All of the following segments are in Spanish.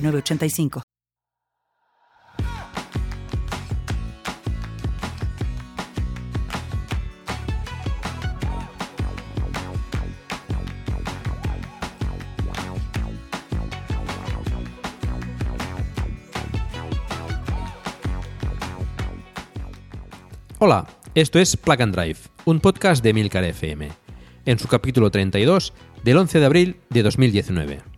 985. Hola, esto es Plug and Drive, un podcast de Milcar FM, en su capítulo 32 del 11 de abril de 2019.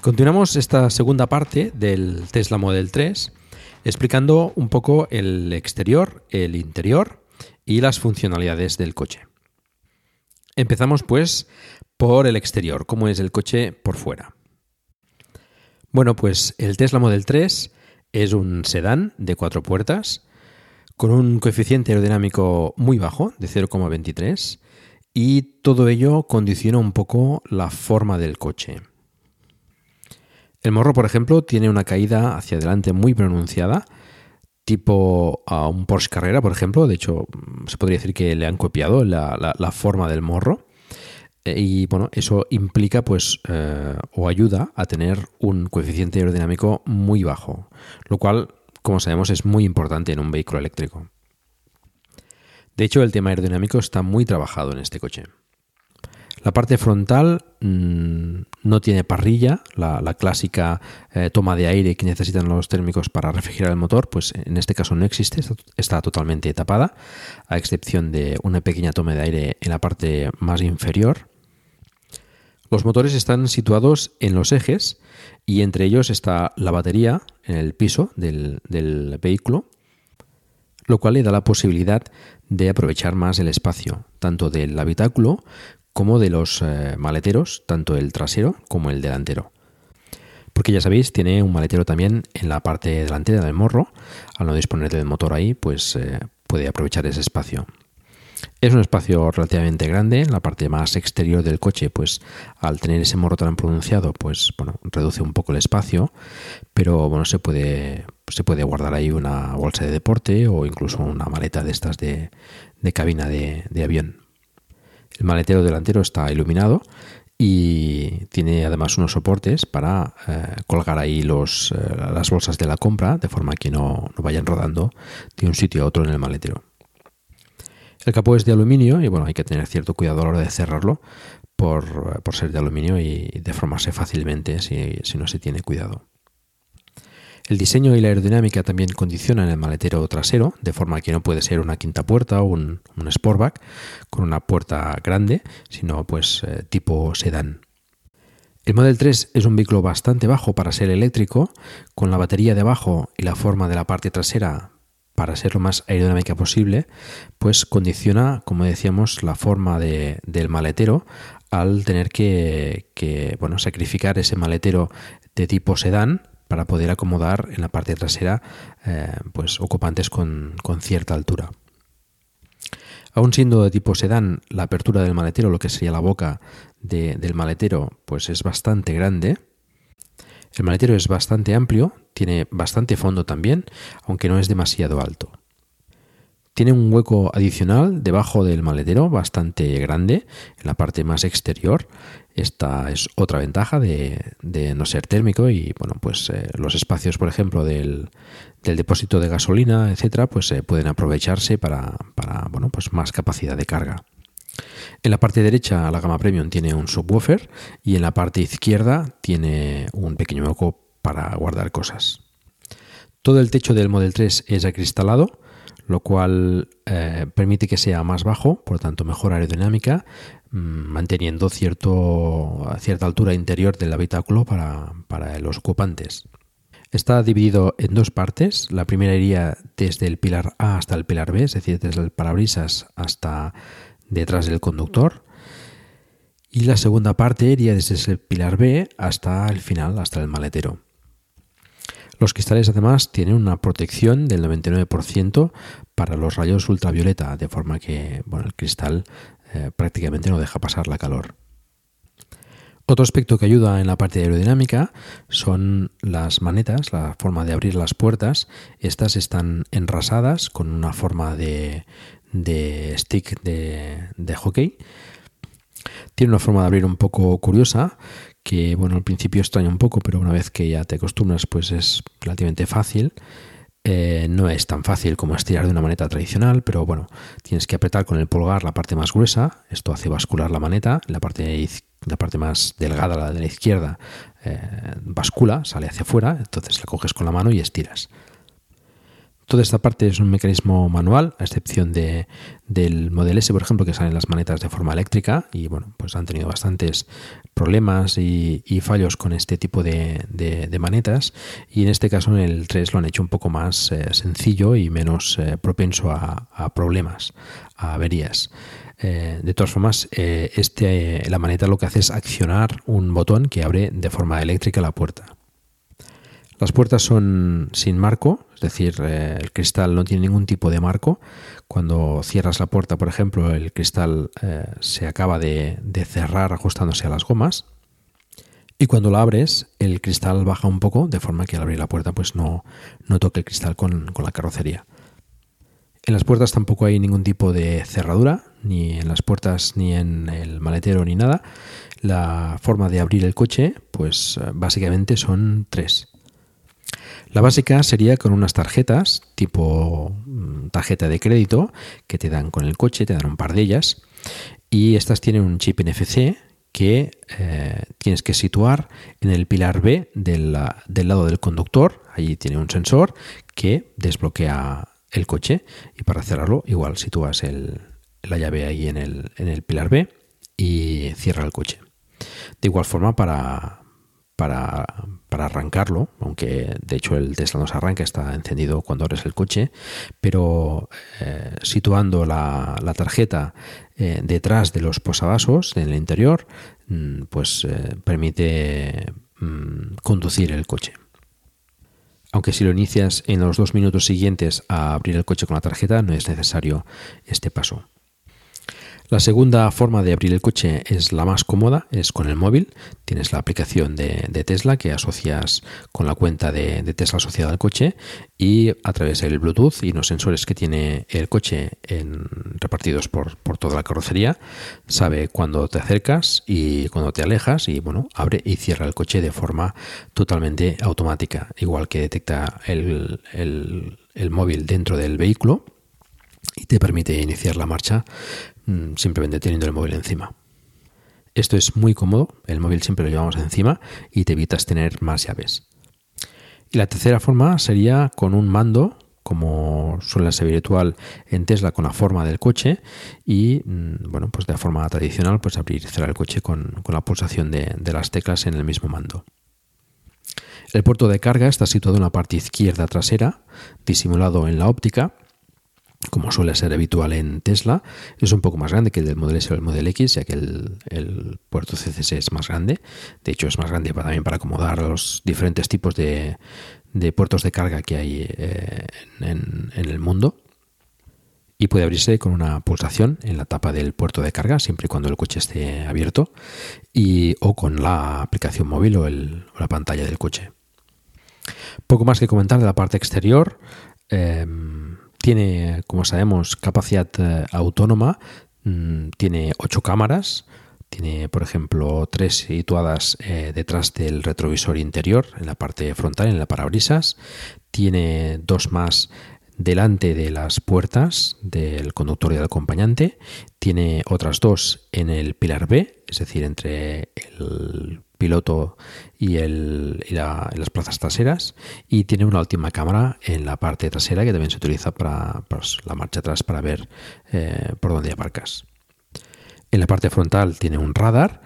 Continuamos esta segunda parte del Tesla Model 3 explicando un poco el exterior, el interior y las funcionalidades del coche. Empezamos pues por el exterior, cómo es el coche por fuera. Bueno, pues el Tesla Model 3 es un sedán de cuatro puertas con un coeficiente aerodinámico muy bajo, de 0,23, y todo ello condiciona un poco la forma del coche. El morro, por ejemplo, tiene una caída hacia adelante muy pronunciada, tipo a un Porsche Carrera, por ejemplo. De hecho, se podría decir que le han copiado la, forma del morro. Eh, y bueno, eso implica pues eh, o ayuda a tener un coeficiente aerodinámico muy bajo, lo cual, como sabemos, es muy importante en un vehículo eléctrico. De hecho, el tema aerodinámico está muy trabajado en este coche. La parte frontal mm, no tiene parrilla, la, clásica eh, toma de aire que necesitan los térmicos para refrigerar el motor, pues en este caso no existe, está, totalmente tapada, a excepción de una pequeña toma de aire en la parte más inferior. Los motores están situados en los ejes y entre ellos está la batería en el piso del, del vehículo, lo cual le da la posibilidad de aprovechar más el espacio, tanto del habitáculo como de los eh, maleteros, tanto el trasero como el delantero. Porque ya sabéis, tiene un maletero también en la parte delantera del morro. Al no disponer del motor ahí, pues eh, puede aprovechar ese espacio. Es un espacio relativamente grande, en la parte más exterior del coche, pues al tener ese morro tan pronunciado, pues bueno, reduce un poco el espacio, pero bueno, se puede, se puede guardar ahí una bolsa de deporte o incluso una maleta de estas de, cabina de avión. El maletero delantero está iluminado y tiene además unos soportes para eh, colgar ahí los, eh, las bolsas de la compra de forma que no, vayan rodando de un sitio a otro en el maletero. El capó es de aluminio y bueno, hay que tener cierto cuidado a la hora de cerrarlo por, ser de aluminio y deformarse fácilmente si no se tiene cuidado. El diseño y la aerodinámica también condicionan el maletero trasero, de forma que no puede ser una quinta puerta o un, Sportback con una puerta grande, sino pues eh, tipo sedán. El Model 3 es un vehículo bastante bajo para ser eléctrico, con la batería de abajo y la forma de la parte trasera para ser lo más aerodinámica posible, pues condiciona, como decíamos, la forma del maletero al tener que, que bueno, sacrificar ese maletero de tipo sedán para poder acomodar en la parte trasera eh, pues ocupantes con, cierta altura. Aún siendo de tipo sedán, la apertura del maletero, lo que sería la boca del maletero, pues es bastante grande. El maletero es bastante amplio, tiene bastante fondo también, aunque no es demasiado alto. Tiene un hueco adicional debajo del maletero, bastante grande, en la parte más exterior. Esta es otra ventaja de, no ser térmico y bueno, pues eh, los espacios, por ejemplo, del, depósito de gasolina, etcétera, pues eh, pueden aprovecharse para, bueno, pues más capacidad de carga. En la parte derecha la gama premium tiene un subwoofer y en la parte izquierda tiene un pequeño hueco para guardar cosas. Todo el techo del Model 3 es acristalado, lo cual eh, permite que sea más bajo, por tanto mejor aerodinámica, manteniendo cierto, cierta altura interior del habitáculo para, para los ocupantes. Está dividido en dos partes. La primera iría desde el pilar A hasta el pilar B, es decir, desde el parabrisas hasta detrás del conductor. Y la segunda parte iría desde el pilar B hasta el final, hasta el maletero. Los cristales además tienen una protección del 99% para los rayos ultravioleta, de forma que bueno, el cristal eh, prácticamente no deja pasar la calor. Otro aspecto que ayuda en la parte aerodinámica son las manetas, la forma de abrir las puertas. Estas están enrasadas con una forma de, de stick de, de hockey. Tiene una forma de abrir un poco curiosa que, bueno, al principio extraña un poco, pero una vez que ya te acostumbras, pues es relativamente fácil. Eh, no es tan fácil como estirar de una maneta tradicional, pero bueno, tienes que apretar con el pulgar la parte más gruesa, esto hace bascular la maneta, la parte, la parte más delgada, la de la izquierda, eh, bascula, sale hacia afuera, entonces la coges con la mano y estiras. Toda esta parte es un mecanismo manual, a excepción de, del Model S, por ejemplo, que salen las manetas de forma eléctrica y bueno, pues han tenido bastantes problemas y, fallos con este tipo de, manetas y en este caso en el 3 lo han hecho un poco más eh, sencillo y menos eh, propenso a, problemas, a averías. Eh, de todas formas, este, la maneta lo que hace es accionar un botón que abre de forma eléctrica la puerta. Las puertas son sin marco, es decir, eh, el cristal no tiene ningún tipo de marco. Cuando cierras la puerta, por ejemplo, el cristal eh, se acaba de, cerrar ajustándose a las gomas. Y cuando la abres, el cristal baja un poco, de forma que al abrir la puerta pues no, no toque el cristal con, con la carrocería. En las puertas tampoco hay ningún tipo de cerradura, ni en las puertas, ni en el maletero, ni nada. La forma de abrir el coche, pues eh, básicamente son tres. La básica sería con unas tarjetas tipo mm, tarjeta de crédito que te dan con el coche, te dan un par de ellas y estas tienen un chip NFC que eh, tienes que situar en el pilar B del, lado del conductor. Allí tiene un sensor que desbloquea el coche y para cerrarlo igual sitúas la llave ahí en el, en el pilar B y cierra el coche. De igual forma para, para, arrancarlo, aunque de hecho el Tesla no se arranca, está encendido cuando abres el coche, pero eh, situando la, tarjeta eh, detrás de los posavasos en el interior, mm, pues eh, permite mm, conducir el coche. Aunque si lo inicias en los dos minutos siguientes a abrir el coche con la tarjeta, no es necesario este paso. La segunda forma de abrir el coche es la más cómoda, es con el móvil. Tienes la aplicación de, Tesla que asocias con la cuenta de, Tesla asociada al coche y a través del Bluetooth y los sensores que tiene el coche repartidos por, toda la carrocería, sabe cuando te acercas y cuando te alejas y bueno, abre y cierra el coche de forma totalmente automática, igual que detecta el, móvil dentro del vehículo y te permite iniciar la marcha simplemente teniendo el móvil encima. Esto es muy cómodo, el móvil siempre lo llevamos encima y te evitas tener más llaves. Y la tercera forma sería con un mando, como suele ser habitual en Tesla con la forma del coche y mm, bueno, pues de la forma tradicional pues abrir y cerrar el coche con, la pulsación de las teclas en el mismo mando. El puerto de carga está situado en la parte izquierda trasera, disimulado en la óptica, como suele ser habitual en Tesla, es un poco más grande que el del Model S o el Model X, ya que el, puerto CCS es más grande. De hecho, es más grande también para acomodar los diferentes tipos de, puertos de carga que hay eh, en, el mundo. Y puede abrirse con una pulsación en la tapa del puerto de carga, siempre y cuando el coche esté abierto, y, o con la aplicación móvil o, la pantalla del coche. Poco más que comentar de la parte exterior. Em, tiene, como sabemos, capacidad eh, autónoma, mm, tiene ocho cámaras, tiene, por ejemplo, tres situadas eh, detrás del retrovisor interior, en la parte frontal, en la parabrisas. Tiene dos más delante de las puertas del conductor y del acompañante, tiene otras dos en el pilar B, es decir, entre el piloto y, el, las plazas traseras y tiene una última cámara en la parte trasera que también se utiliza para, la marcha atrás para ver eh, por dónde aparcas. En la parte frontal tiene un radar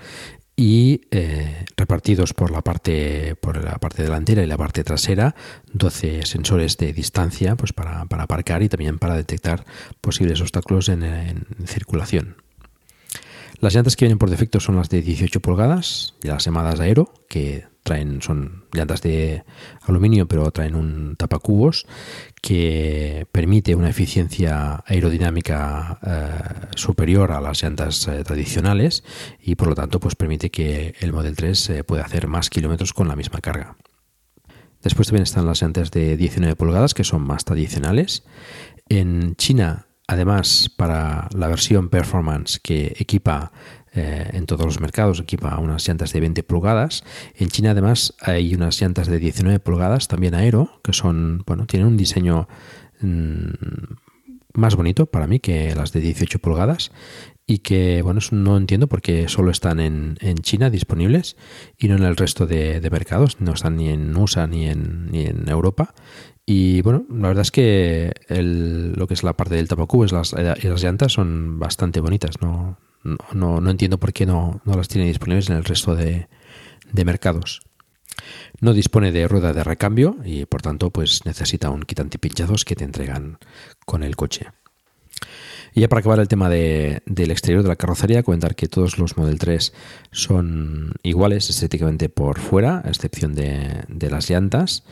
y eh, repartidos por la parte por la parte delantera y la parte trasera 12 sensores de distancia pues para, aparcar y también para detectar posibles obstáculos en circulación. Las llantas que vienen por defecto son las de 18 pulgadas, las llamadas Aero, que traen, son llantas de aluminio, pero traen un tapacubos que permite una eficiencia aerodinámica eh, superior a las llantas eh, tradicionales y por lo tanto pues permite que el Model 3 eh, pueda hacer más kilómetros con la misma carga. Después también están las llantas de 19 pulgadas que son más tradicionales. En China Además, para la versión Performance que equipa eh, en todos los mercados, equipa unas llantas de 20 pulgadas. En China, además, hay unas llantas de 19 pulgadas, también aero, que son, bueno, tienen un diseño mm, más bonito para mí que las de 18 pulgadas y que, bueno, no entiendo por qué solo están en, China disponibles y no en el resto de, de, mercados, no están ni en USA ni en, ni en Europa y bueno, la verdad es que lo que es la parte del tapacubos las, y las llantas son bastante bonitas. No, no, no, entiendo por qué no, no, las tiene disponibles en el resto de, de, mercados. No dispone de rueda de recambio y por tanto pues necesita un kit antipinchazos que te entregan con el coche. Y ya para acabar el tema de, del exterior de la carrocería, comentar que todos los Model 3 son iguales estéticamente por fuera, a excepción de, de las llantas.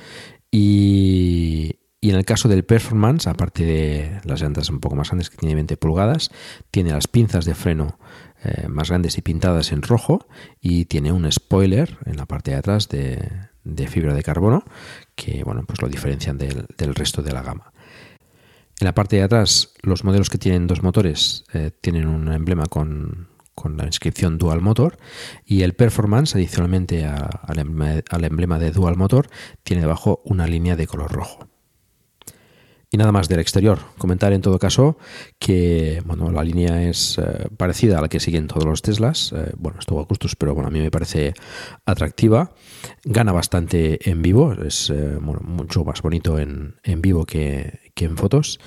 Y, en el caso del Performance, aparte de las llantas un poco más grandes que tiene 20 pulgadas, tiene las pinzas de freno eh, más grandes y pintadas en rojo y tiene un spoiler en la parte de atrás de, fibra de carbono que bueno, pues lo diferencian del, resto de la gama. En la parte de atrás, los modelos que tienen dos motores eh, tienen un emblema con, con la inscripción Dual Motor y el Performance, adicionalmente al emblema de Dual Motor, tiene debajo una línea de color rojo. Y nada más del exterior. Comentar en todo caso que bueno, la línea es eh, parecida a la que siguen todos los Teslas. Eh, bueno, esto a gustos, pero bueno, a mí me parece atractiva. Gana bastante en vivo, es eh, mucho más bonito en, vivo que, en fotos.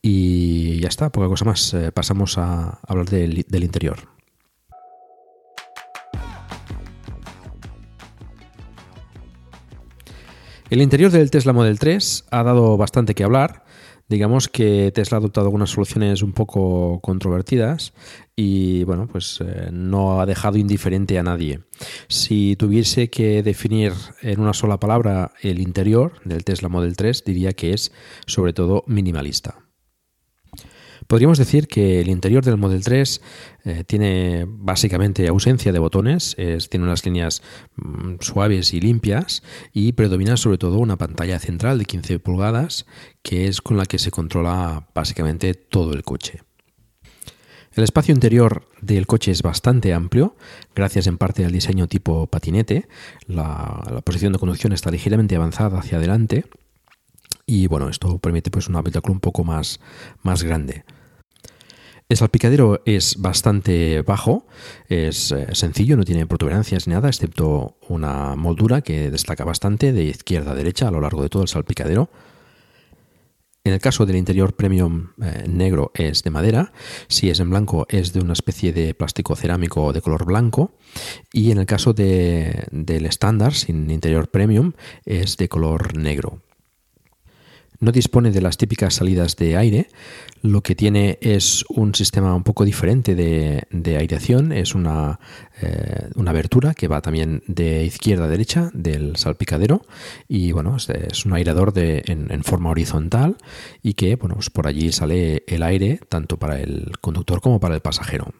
Y ya está, poca cosa más. pasamos a hablar del interior. El interior del Tesla Model 3 ha dado bastante que hablar. Digamos que Tesla ha adoptado algunas soluciones un poco controvertidas y bueno, pues eh, no ha dejado indiferente a nadie. Si tuviese que definir en una sola palabra el interior del Tesla Model 3, diría que es sobre todo minimalista. Podríamos decir que el interior del Model 3 eh, tiene básicamente ausencia de botones, tiene unas líneas mm, suaves y limpias y predomina sobre todo una pantalla central de 15 pulgadas que es con la que se controla básicamente todo el coche. El espacio interior del coche es bastante amplio, gracias en parte al diseño tipo patinete. La, posición de conducción está ligeramente avanzada hacia adelante y bueno, esto permite pues un habitáculo un poco más, más grande. El salpicadero es bastante bajo, es eh, sencillo, no tiene protuberancias ni nada, excepto una moldura que destaca bastante de izquierda a derecha a lo largo de todo el salpicadero. En el caso del interior premium eh, negro es de madera, si es en blanco es de una especie de plástico cerámico de color blanco y en el caso del estándar sin interior premium es de color negro. No dispone de las típicas salidas de aire, lo que tiene es un sistema un poco diferente de, aireación, es una, eh, una, abertura que va también de izquierda a derecha del salpicadero y bueno, es, un aireador de, en, forma horizontal y que bueno, pues por allí sale el aire tanto para el conductor como para el pasajero.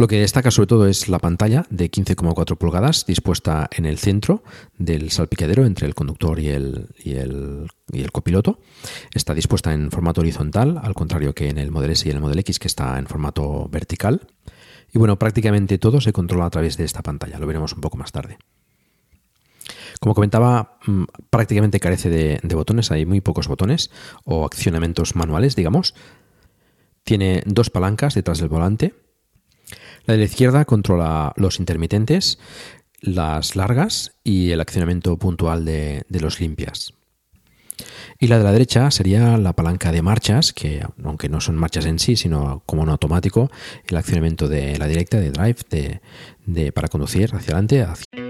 Lo que destaca sobre todo es la pantalla de 15,4 pulgadas dispuesta en el centro del salpicadero entre el conductor y el, copiloto. Está dispuesta en formato horizontal, al contrario que en el Model S y el Model X que está en formato vertical. Y bueno, prácticamente todo se controla a través de esta pantalla, lo veremos un poco más tarde. Como comentaba, mm, prácticamente carece de botones, hay muy pocos botones o accionamientos manuales, digamos. Tiene dos palancas detrás del volante. La de la izquierda controla los intermitentes, las largas y el accionamiento puntual de, los limpias. Y la de la derecha sería la palanca de marchas, que aunque no son marchas en sí, sino como un automático, el accionamiento de la directa, de drive, de, de para conducir hacia adelante. Hacia...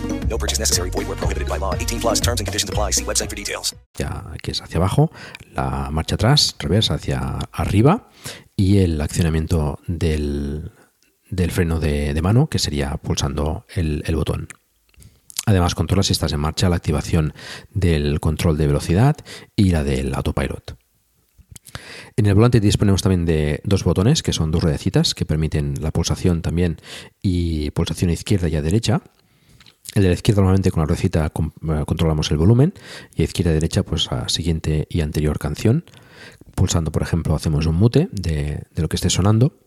No purchase necessary. Void where prohibited by law. 18 plus terms and conditions apply. See website for details. Ya, que es hacia abajo, la marcha atrás, reversa hacia arriba y el accionamiento del, del freno de, mano, que sería pulsando el, botón. Además, controla si estás en marcha la activación del control de velocidad y la del autopilot. En el volante disponemos también de dos botones, que son dos ruedecitas, que permiten la pulsación también y pulsación izquierda y a derecha. El de la izquierda normalmente con la ruedecita eh, controlamos el volumen y a izquierda y derecha pues a siguiente y anterior canción. Pulsando, por ejemplo, hacemos un mute de, lo que esté sonando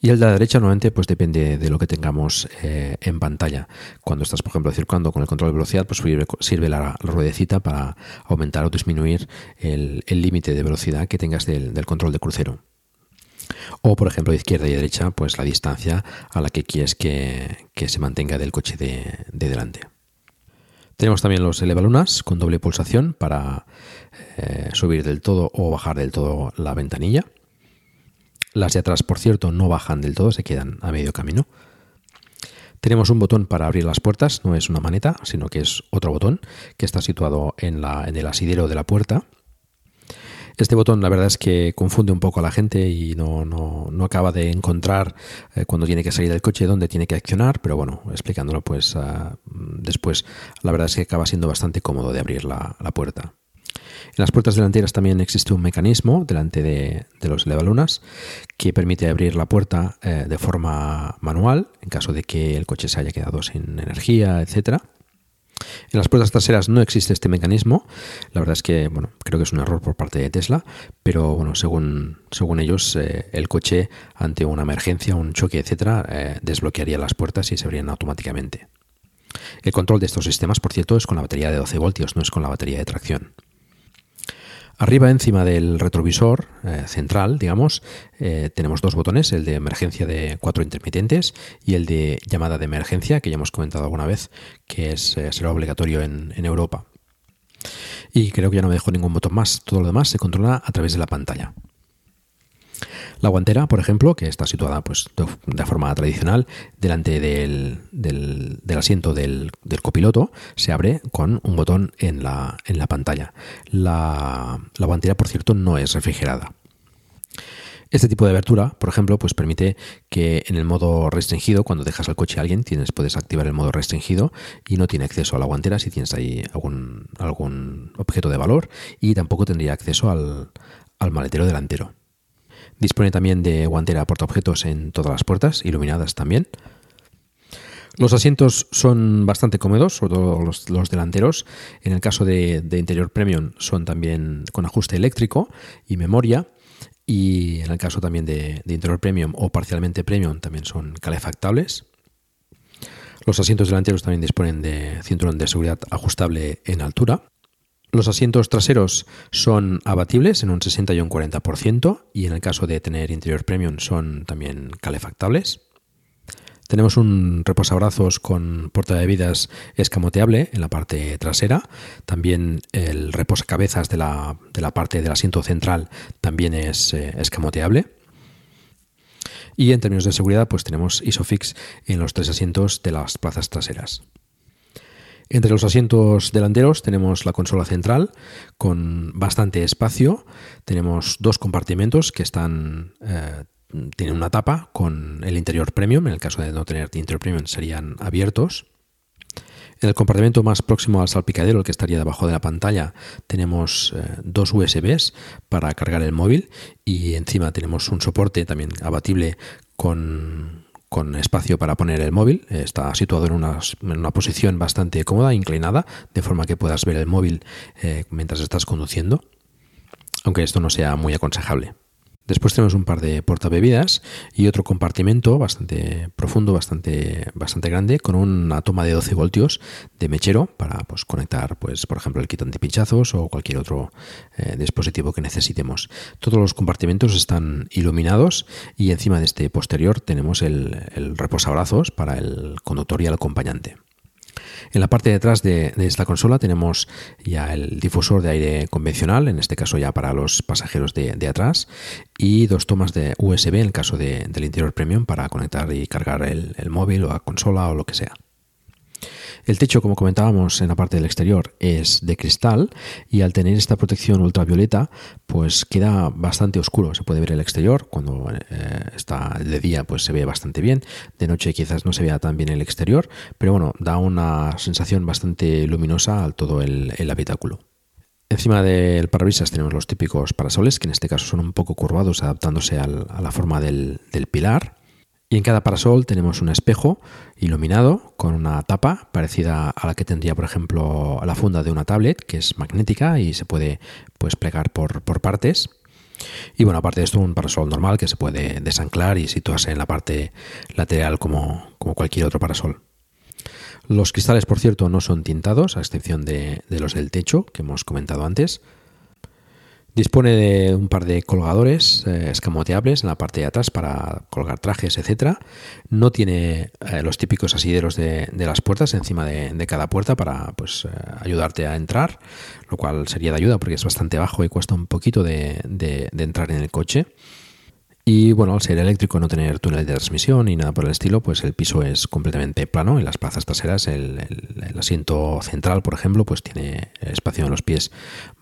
y el de la derecha normalmente pues depende de lo que tengamos eh, en pantalla. Cuando estás, por ejemplo, circulando con el control de velocidad, pues sirve, sirve la, ruedecita para aumentar o disminuir el límite de velocidad que tengas del, control de crucero. O, por ejemplo, izquierda y derecha, pues la distancia a la que quieres que, que se mantenga del coche de, de delante. Tenemos también los elevalunas con doble pulsación para eh, subir del todo o bajar del todo la ventanilla. Las de atrás, por cierto, no bajan del todo, se quedan a medio camino. Tenemos un botón para abrir las puertas, no es una maneta, sino que es otro botón que está situado en, la, en el asidero de la puerta. Este botón la verdad es que confunde un poco a la gente y no, no, no acaba de encontrar eh, cuando tiene que salir del coche dónde tiene que accionar, pero bueno, explicándolo pues uh, después, la verdad es que acaba siendo bastante cómodo de abrir la, la puerta. En las puertas delanteras también existe un mecanismo delante de, de los elevalunas que permite abrir la puerta eh, de forma manual en caso de que el coche se haya quedado sin energía, etcétera. En las puertas traseras no existe este mecanismo. La verdad es que, bueno, creo que es un error por parte de Tesla, pero bueno, según, según ellos, eh, el coche ante una emergencia, un choque, etcétera, eh, desbloquearía las puertas y se abrían automáticamente. El control de estos sistemas, por cierto, es con la batería de 12 voltios, no es con la batería de tracción. Arriba, encima del retrovisor eh, central, digamos, eh, tenemos dos botones, el de emergencia de cuatro intermitentes y el de llamada de emergencia, que ya hemos comentado alguna vez, que es, eh, será obligatorio en, en, Europa. Y creo que ya no me dejo ningún botón más, todo lo demás se controla a través de la pantalla. La guantera, por ejemplo, que está situada pues, de forma tradicional delante del, del, asiento del, del, copiloto, se abre con un botón en la, en la pantalla. La, la guantera, por cierto, no es refrigerada. Este tipo de abertura, por ejemplo, pues permite que en el modo restringido, cuando dejas el coche a alguien, tienes, puedes activar el modo restringido y no tiene acceso a la guantera si tienes ahí algún, algún objeto de valor y tampoco tendría acceso al, al maletero delantero. Dispone también de guantera portaobjetos en todas las puertas, iluminadas también. Los asientos son bastante cómodos, sobre todo los, delanteros. En el caso de, de, interior premium son también con ajuste eléctrico y memoria. Y en el caso también de, de interior premium o parcialmente premium también son calefactables. Los asientos delanteros también disponen de cinturón de seguridad ajustable en altura. Los asientos traseros son abatibles en un 60 y un 40% y en el caso de tener interior premium son también calefactables. Tenemos un reposabrazos con puerta de bebidas escamoteable en la parte trasera. También el reposacabezas de la, de la parte del asiento central también es eh, escamoteable. Y en términos de seguridad, pues tenemos ISOFIX en los tres asientos de las plazas traseras. Entre los asientos delanteros tenemos la consola central con bastante espacio. Tenemos dos compartimentos que están eh, tienen una tapa con el interior premium. En el caso de no tener interior premium serían abiertos. En el compartimento más próximo al salpicadero, el que estaría debajo de la pantalla, tenemos eh, dos USBs para cargar el móvil y encima tenemos un soporte también abatible con, espacio para poner el móvil. Está situado en una, en una, posición bastante cómoda, inclinada, de forma que puedas ver el móvil eh, mientras estás conduciendo, aunque esto no sea muy aconsejable. Después tenemos un par de portabebidas y otro compartimento bastante profundo, bastante, bastante grande, con una toma de 12 voltios de mechero para pues, conectar, pues, por ejemplo, el kit antipinchazos o cualquier otro eh, dispositivo que necesitemos. Todos los compartimentos están iluminados y encima de este posterior tenemos el, el reposabrazos para el conductor y el acompañante. En la parte de atrás de, esta consola tenemos ya el difusor de aire convencional, en este caso ya para los pasajeros de, atrás, y dos tomas de USB en el caso del interior premium para conectar y cargar el móvil o la consola o lo que sea. El techo, como comentábamos en la parte del exterior, es de cristal y al tener esta protección ultravioleta, pues queda bastante oscuro. Se puede ver el exterior. Cuando eh, está de día, pues se ve bastante bien. De noche quizás no se vea tan bien el exterior, pero bueno, da una sensación bastante luminosa al todo el, habitáculo. Encima del parabrisas tenemos los típicos parasoles, que en este caso son un poco curvados, adaptándose a la forma del pilar. Y en cada parasol tenemos un espejo iluminado con una tapa parecida a la que tendría, por ejemplo, la funda de una tablet, que es magnética y se puede pues, plegar por, partes. Y bueno, aparte de esto, un parasol normal que se puede desanclar y situarse en la parte lateral como, como cualquier otro parasol. Los cristales, por cierto, no son tintados, a excepción de los del techo que hemos comentado antes. Dispone de un par de colgadores eh, escamoteables en la parte de atrás para colgar trajes, etc. No tiene eh, los típicos asideros de, las puertas encima de, cada puerta para pues, eh, ayudarte a entrar, lo cual sería de ayuda porque es bastante bajo y cuesta un poquito de entrar en el coche. Y bueno, al ser eléctrico, no tener túnel de transmisión ni nada por el estilo, pues el piso es completamente plano. En las plazas traseras, el, asiento central, por ejemplo, pues tiene espacio en los pies,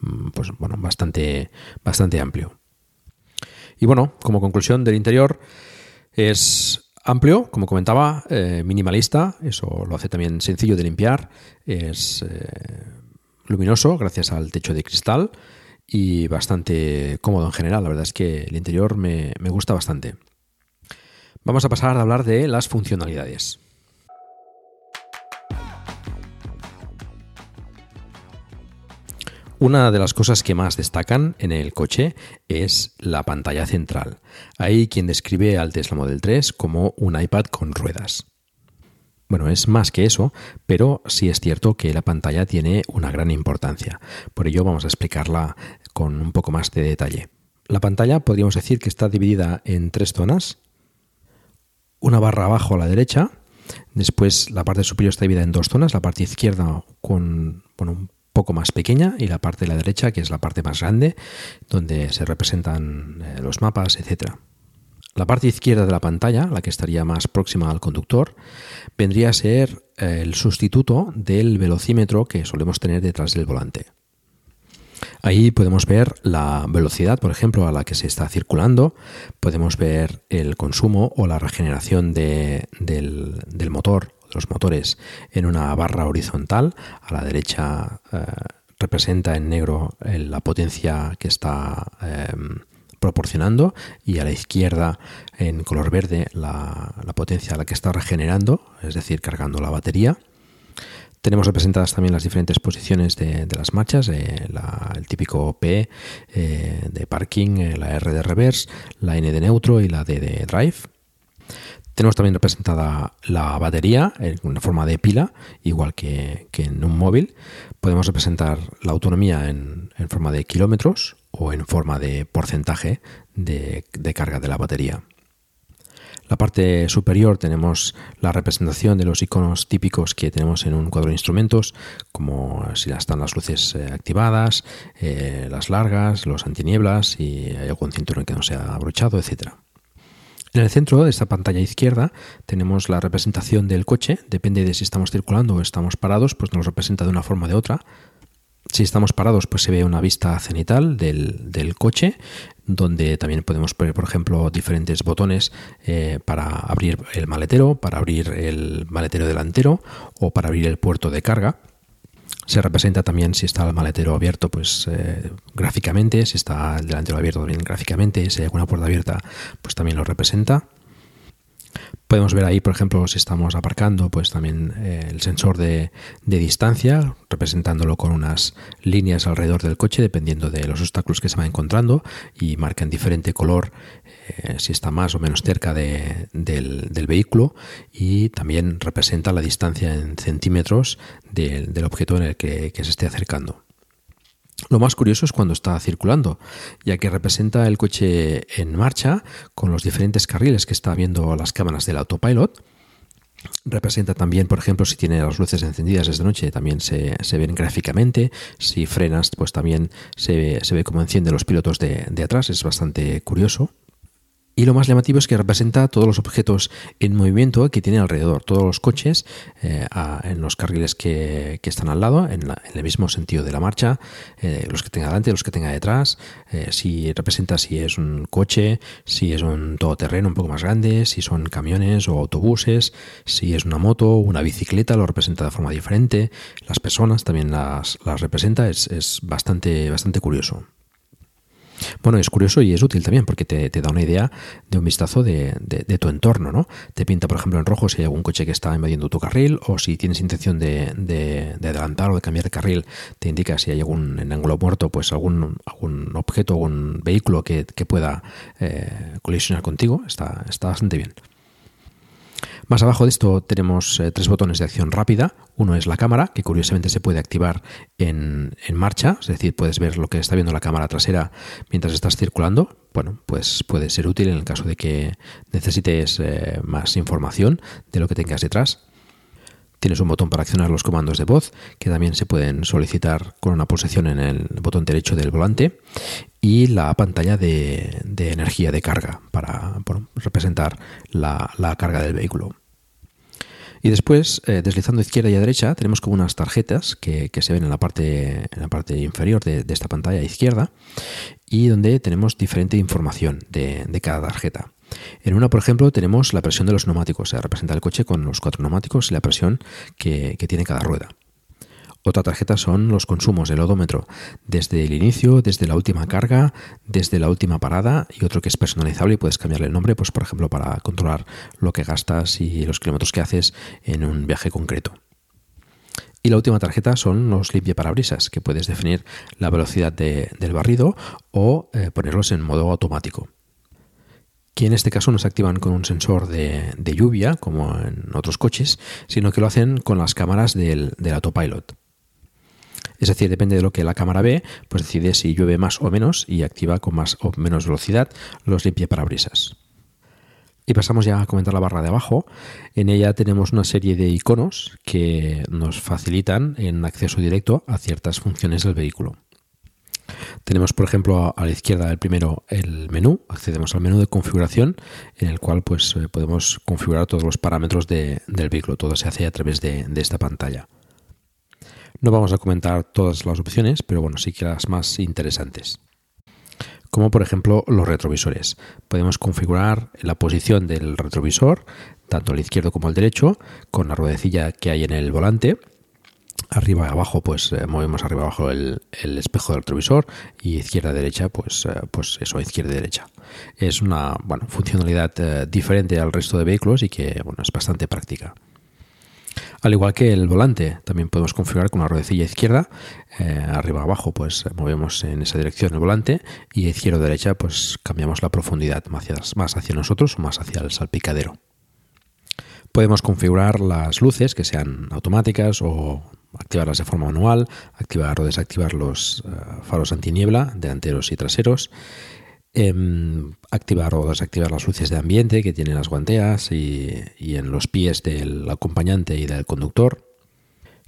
mm, pues bueno, bastante, bastante amplio. Y bueno, como conclusión del interior, es amplio, como comentaba, eh, minimalista, eso lo hace también sencillo de limpiar, es eh, luminoso gracias al techo de cristal y bastante cómodo en general. La verdad es que el interior me, gusta bastante. Vamos a pasar a hablar de las funcionalidades. Una de las cosas que más destacan en el coche es la pantalla central. Hay quien describe al Tesla Model 3 como un iPad con ruedas. Bueno, es más que eso, pero sí es cierto que la pantalla tiene una gran importancia. Por ello vamos a explicarla con un poco más de detalle. La pantalla podríamos decir que está dividida en tres zonas. Una barra abajo a la derecha, después la parte superior está dividida en dos zonas, la parte izquierda con un poco más pequeña y la parte de la derecha que es la parte más grande, donde se representan eh, los mapas, etcétera. La parte izquierda de la pantalla, la que estaría más próxima al conductor, vendría a ser eh, el sustituto del velocímetro que solemos tener detrás del volante. Ahí podemos ver la velocidad, por ejemplo, a la que se está circulando, podemos ver el consumo o la regeneración del, motor, de los motores, en una barra horizontal. A la derecha eh, representa en negro eh, la potencia que está proporcionando y a la izquierda en color verde la, potencia a la que está regenerando, es decir, cargando la batería. Tenemos representadas también las diferentes posiciones de, las marchas, eh, el típico P eh, de parking, eh, la R de reverse, la N de neutro y la D de drive. Tenemos también representada la batería en una forma de pila, igual que, en un móvil. Podemos representar la autonomía en, forma de kilómetros o en forma de porcentaje de, carga de la batería. La parte superior tenemos la representación de los iconos típicos que tenemos en un cuadro de instrumentos, como si están las luces eh, activadas, eh, las largas, los antinieblas y hay algún cinturón que no sea abrochado, etc. En el centro de esta pantalla izquierda tenemos la representación del coche, depende de si estamos circulando o estamos parados, pues nos representa de una forma o de otra. Si estamos parados, pues se ve una vista cenital del, del coche donde también podemos poner, por ejemplo, diferentes botones eh, para abrir el maletero, para abrir el maletero delantero o para abrir el puerto de carga. Se representa también si está el maletero abierto, pues eh, gráficamente, si está el delantero abierto también gráficamente, si hay alguna puerta abierta, pues también lo representa. Podemos ver ahí, por ejemplo, si estamos aparcando, pues también eh, el sensor de, distancia, representándolo con unas líneas alrededor del coche, dependiendo de los obstáculos que se va encontrando, y marca en diferente color eh, si está más o menos cerca del, vehículo, y también representa la distancia en centímetros del, objeto en el que se esté acercando. Lo más curioso es cuando está circulando, ya que representa el coche en marcha con los diferentes carriles que está viendo las cámaras del autopilot. Representa también, por ejemplo, si tiene las luces encendidas desde noche, también se, ven gráficamente. Si frenas, pues también se se ve cómo encienden los pilotos de, de atrás. Es bastante curioso. Y lo más llamativo es que representa todos los objetos en movimiento que tiene alrededor, todos los coches eh, en los carriles que, están al lado, en, el mismo sentido de la marcha, eh, los que tenga delante, los que tenga detrás, eh, si representa si es un coche, si es un todoterreno un poco más grande, si son camiones o autobuses, si es una moto, una bicicleta, lo representa de forma diferente, las personas también las, las representa, es, es bastante, bastante curioso. Bueno, es curioso y es útil también porque te, da una idea de un vistazo de, tu entorno, ¿no? Te pinta, por ejemplo, en rojo si hay algún coche que está invadiendo tu carril o si tienes intención de, adelantar o de cambiar de carril, te indica si hay algún en ángulo muerto, pues algún, algún objeto, algún vehículo que, pueda eh, colisionar contigo. Está, está bastante bien. Más abajo de esto tenemos eh, tres botones de acción rápida. Uno es la cámara, que curiosamente se puede activar en, marcha, es decir, puedes ver lo que está viendo la cámara trasera mientras estás circulando. Bueno, pues puede ser útil en el caso de que necesites eh, más información de lo que tengas detrás. Tienes un botón para accionar los comandos de voz, que también se pueden solicitar con una posición en el botón derecho del volante, y la pantalla de, energía de carga para representar la, carga del vehículo. Y después, eh, deslizando izquierda y a derecha, tenemos como unas tarjetas que, se ven en la parte, inferior de, esta pantalla izquierda y donde tenemos diferente información de cada tarjeta. En una, por ejemplo, tenemos la presión de los neumáticos. Se representa el coche con los cuatro neumáticos y la presión que, tiene cada rueda. Otra tarjeta son los consumos del odómetro, desde el inicio, desde la última carga, desde la última parada y otro que es personalizable y puedes cambiarle el nombre, pues por ejemplo para controlar lo que gastas y los kilómetros que haces en un viaje concreto. Y la última tarjeta son los parabrisas, que puedes definir la velocidad del barrido o eh, ponerlos en modo automático que en este caso no se activan con un sensor de, lluvia, como en otros coches, sino que lo hacen con las cámaras del, autopilot. Es decir, depende de lo que la cámara ve, pues decide si llueve más o menos y activa con más o menos velocidad los limpiaparabrisas. Y pasamos ya a comentar la barra de abajo. En ella tenemos una serie de iconos que nos facilitan en acceso directo a ciertas funciones del vehículo. Tenemos, por ejemplo, a la izquierda del primero el menú. Accedemos al menú de configuración en el cual pues, eh, podemos configurar todos los parámetros del vehículo. Todo se hace a través de, esta pantalla. No vamos a comentar todas las opciones, pero bueno, sí que las más interesantes. Como por ejemplo los retrovisores. Podemos configurar la posición del retrovisor, tanto al izquierdo como al derecho, con la ruedecilla que hay en el volante arriba y abajo pues eh, movemos arriba y abajo el, espejo del retrovisor y izquierda derecha pues eh, pues eso izquierda y derecha. Es una bueno, funcionalidad eh, diferente al resto de vehículos y que bueno es bastante práctica. Al igual que el volante también podemos configurar con la ruedecilla izquierda arriba abajo pues movemos en esa dirección el volante y izquierda derecha pues cambiamos la profundidad más hacia, más hacia nosotros o más hacia el salpicadero. Podemos configurar las luces que sean automáticas o activarlas de forma manual, activar o desactivar los uh, faros antiniebla, delanteros y traseros. Em, activar o desactivar las luces de ambiente que tienen las guanteas y, en los pies del acompañante y del conductor.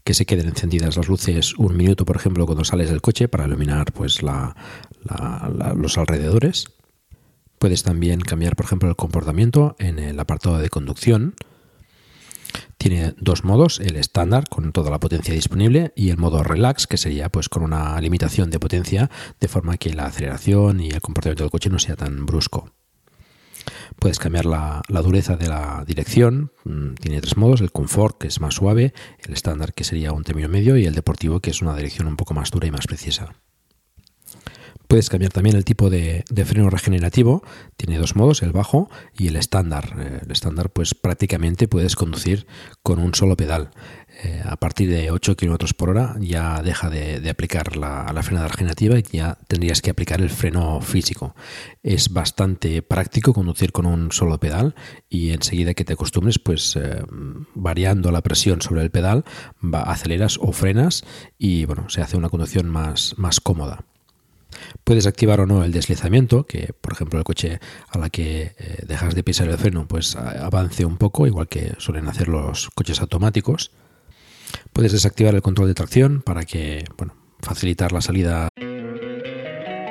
Que se queden encendidas las luces un minuto, por ejemplo, cuando sales del coche para iluminar pues, los alrededores. Puedes también cambiar, por ejemplo, el comportamiento en el apartado de conducción tiene dos modos, el estándar con toda la potencia disponible y el modo relax que sería pues con una limitación de potencia de forma que la aceleración y el comportamiento del coche no sea tan brusco. Puedes cambiar la, la, dureza de la dirección. Mm, tiene tres modos: el confort, que es más suave, el estándar, que sería un término medio, y el deportivo, que es una dirección un poco más dura y más precisa. Puedes cambiar también el tipo de, freno regenerativo. Tiene dos modos, el bajo y el estándar. Eh, el estándar, pues prácticamente puedes conducir con un solo pedal. Eh, a partir de 8 km por hora ya deja de, aplicar la, frenada regenerativa y ya tendrías que aplicar el freno físico. Es bastante práctico conducir con un solo pedal y enseguida que te acostumbres, pues eh, variando la presión sobre el pedal, aceleras o frenas y bueno, se hace una conducción más cómoda. Puedes activar o no el deslizamiento, que por ejemplo el coche a la que eh, dejas de pisar el freno pues avance un poco, igual que suelen hacer los coches automáticos. Puedes desactivar el control de tracción para que, bueno, facilitar la salida.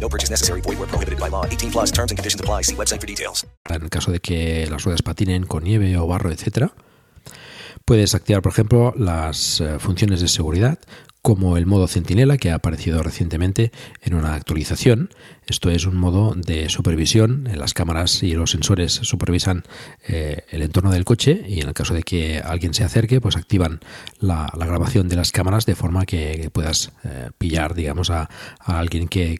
No purchase necessary. Void where prohibited by law. 18 plus terms and conditions apply. See website for details. En caso de que las ruedas patinen con nieve o barro, etcétera. Puedes activar, por ejemplo, las uh, funciones de seguridad como el modo centinela que ha aparecido recientemente en una actualización. Esto es un modo de supervisión. Las cámaras y los sensores supervisan eh, el entorno del coche y en el caso de que alguien se acerque, pues activan la, grabación de las cámaras de forma que, puedas eh, pillar, digamos, a, alguien que,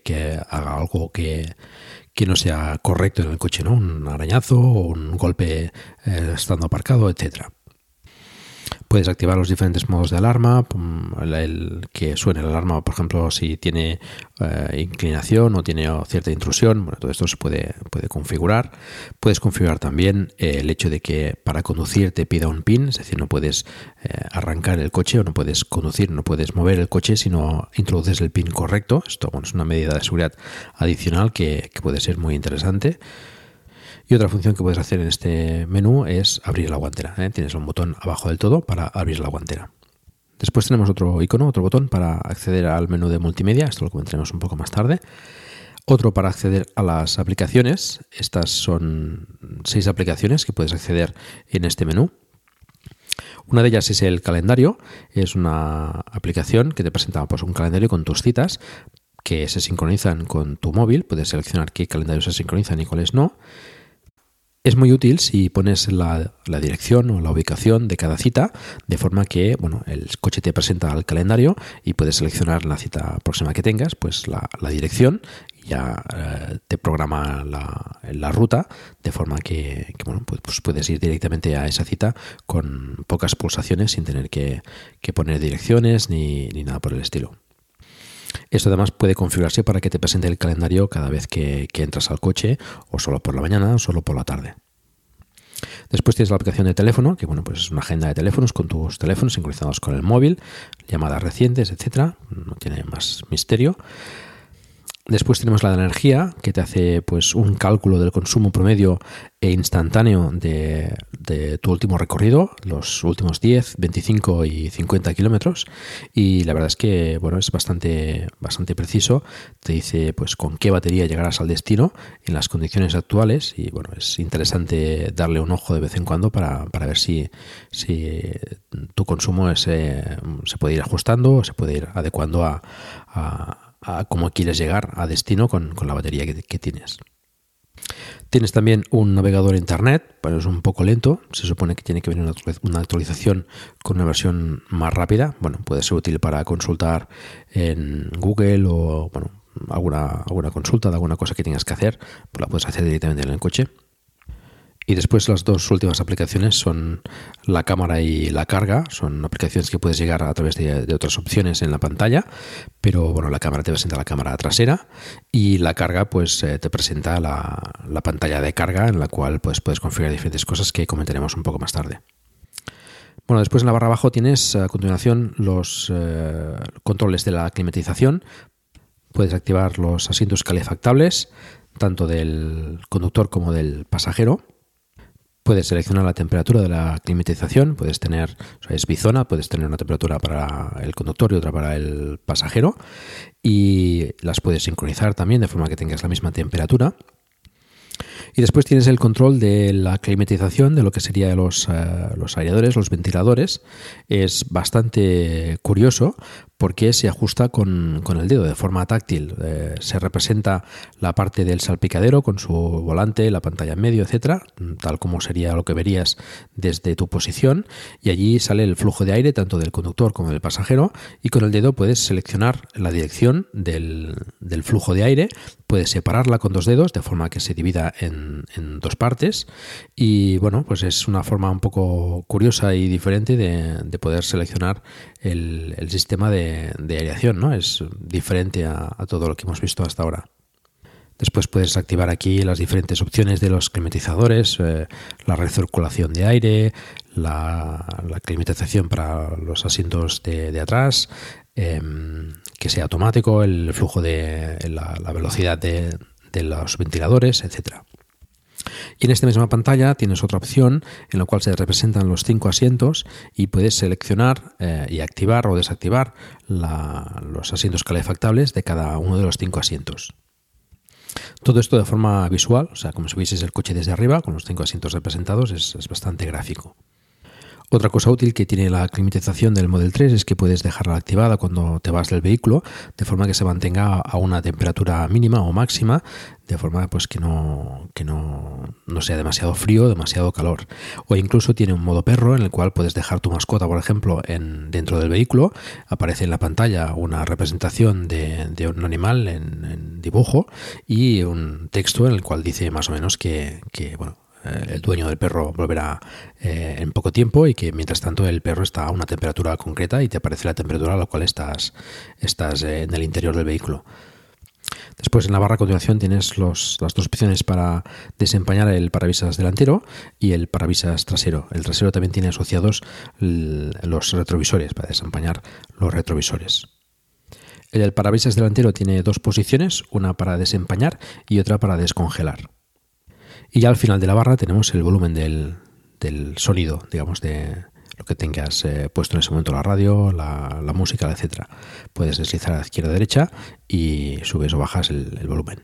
haga algo que, no sea correcto en el coche, ¿no? Un arañazo un golpe eh, estando aparcado, etcétera. Puedes activar los diferentes modos de alarma, el, que suene la alarma, por ejemplo, si tiene eh, inclinación o tiene cierta intrusión. Bueno, todo esto se puede, puede configurar. Puedes configurar también eh, el hecho de que para conducir te pida un PIN, es decir, no puedes eh, arrancar el coche o no puedes conducir, no puedes mover el coche si no introduces el PIN correcto. Esto bueno, es una medida de seguridad adicional que, que puede ser muy interesante. Y otra función que puedes hacer en este menú es abrir la guantera. ¿eh? Tienes un botón abajo del todo para abrir la guantera. Después tenemos otro icono, otro botón para acceder al menú de multimedia. Esto lo comentaremos un poco más tarde. Otro para acceder a las aplicaciones. Estas son seis aplicaciones que puedes acceder en este menú. Una de ellas es el calendario. Es una aplicación que te presenta pues, un calendario con tus citas que se sincronizan con tu móvil. Puedes seleccionar qué calendarios se sincronizan y cuáles no. Es muy útil si pones la, dirección o la ubicación de cada cita, de forma que bueno, el coche te presenta al calendario y puedes seleccionar la cita próxima que tengas, pues la, dirección, ya eh, te programa la, ruta, de forma que, bueno, pues, pues, puedes ir directamente a esa cita con pocas pulsaciones sin tener que, poner direcciones ni nada por el estilo. Esto además puede configurarse para que te presente el calendario cada vez que, entras al coche, o solo por la mañana o solo por la tarde. Después tienes la aplicación de teléfono, que bueno, pues es una agenda de teléfonos con tus teléfonos sincronizados con el móvil, llamadas recientes, etcétera. No tiene más misterio. Después tenemos la de energía, que te hace pues un cálculo del consumo promedio e instantáneo de, tu último recorrido, los últimos 10, 25 y 50 kilómetros. Y la verdad es que bueno, es bastante, bastante preciso. Te dice pues con qué batería llegarás al destino en las condiciones actuales. Y bueno, es interesante darle un ojo de vez en cuando para, ver si, si tu consumo es, eh, se puede ir ajustando o se puede ir adecuando a cómo quieres llegar a destino con, la batería que, tienes. Tienes también un navegador internet, pero es un poco lento. Se supone que tiene que venir una actualización con una versión más rápida. Bueno, puede ser útil para consultar en Google o bueno, alguna, alguna consulta de alguna cosa que tengas que hacer. Pues la puedes hacer directamente en el coche. Y después las dos últimas aplicaciones son la cámara y la carga. Son aplicaciones que puedes llegar a través de, otras opciones en la pantalla, pero bueno, la cámara te presenta la cámara trasera y la carga pues eh, te presenta la, pantalla de carga en la cual pues, puedes configurar diferentes cosas que comentaremos un poco más tarde. Bueno, después en la barra abajo tienes a continuación los eh, controles de la climatización. Puedes activar los asientos calefactables, tanto del conductor como del pasajero puedes seleccionar la temperatura de la climatización, puedes tener, es bizona, puedes tener una temperatura para el conductor y otra para el pasajero y las puedes sincronizar también de forma que tengas la misma temperatura. Y después tienes el control de la climatización, de lo que serían los, eh, los aireadores, los ventiladores. Es bastante curioso porque se ajusta con, el dedo de forma táctil. Eh, se representa la parte del salpicadero con su volante, la pantalla en medio, etcétera, tal como sería lo que verías desde tu posición. Y allí sale el flujo de aire tanto del conductor como del pasajero. Y con el dedo puedes seleccionar la dirección del, del flujo de aire. Puedes separarla con dos dedos de forma que se divida en, en, dos partes. Y bueno, pues es una forma un poco curiosa y diferente de, de poder seleccionar el, el sistema de de, ¿no? Es diferente a, todo lo que hemos visto hasta ahora. Después puedes activar aquí las diferentes opciones de los climatizadores, eh, la recirculación de aire, la, climatización para los asientos de, atrás, em, que sea automático, el flujo de la, velocidad de, de los ventiladores, etcétera. Y en esta misma pantalla tienes otra opción en la cual se representan los cinco asientos y puedes seleccionar eh, y activar o desactivar los asientos calefactables de cada uno de los cinco asientos. Todo esto de forma visual, o sea, como si vieses el coche desde arriba, con los cinco asientos representados, es bastante gráfico. Otra cosa útil que tiene la climatización del Model 3 es que puedes dejarla activada cuando te vas del vehículo, de forma que se mantenga a una temperatura mínima o máxima, de forma pues que no, que no, no sea demasiado frío demasiado calor. O incluso tiene un modo perro en el cual puedes dejar tu mascota, por ejemplo, en, dentro del vehículo. Aparece en la pantalla una representación de, un animal en, dibujo y un texto en el cual dice más o menos que, que bueno, el dueño del perro volverá eh, en poco tiempo y que mientras tanto el perro está a una temperatura concreta y te aparece la temperatura a la cual estás, estás eh, en el interior del vehículo. Después en la barra a continuación tienes las dos opciones para desempañar el parabrisas delantero y el parabrisas trasero. El trasero también tiene asociados los retrovisores para desempañar los retrovisores. El parabrisas delantero tiene dos posiciones, una para desempañar y otra para descongelar. Y ya al final de la barra tenemos el volumen del, del sonido, digamos, de lo que tengas eh, puesto en ese momento, la radio, la, música, etcétera. Puedes deslizar a izquierda a derecha y subes o bajas el, volumen.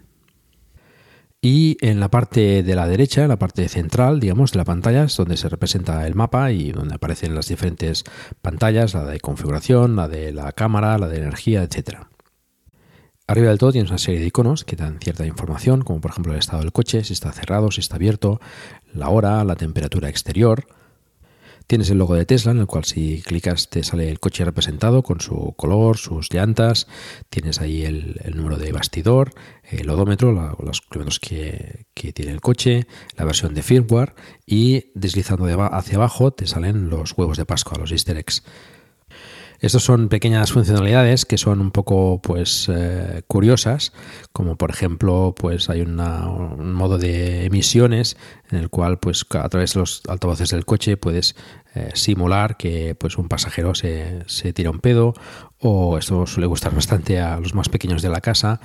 Y en la parte de la derecha, en la parte central, digamos, de la pantalla, es donde se representa el mapa y donde aparecen las diferentes pantallas, la de configuración, la de la cámara, la de energía, etcétera. Arriba del todo tienes una serie de iconos que dan cierta información, como por ejemplo el estado del coche, si está cerrado, si está abierto, la hora, la temperatura exterior. Tienes el logo de Tesla, en el cual si clicas te sale el coche representado con su color, sus llantas. Tienes ahí el, número de bastidor, el odómetro, los kilómetros que, tiene el coche, la versión de firmware y deslizando hacia abajo te salen los huevos de Pascua, los easter eggs. Estas son pequeñas funcionalidades que son un poco pues eh, curiosas, como por ejemplo pues hay un modo de emisiones en el cual pues a través de los altavoces del coche puedes eh, simular que pues un pasajero se, se, tira un pedo o esto suele gustar bastante a los más pequeños de la casa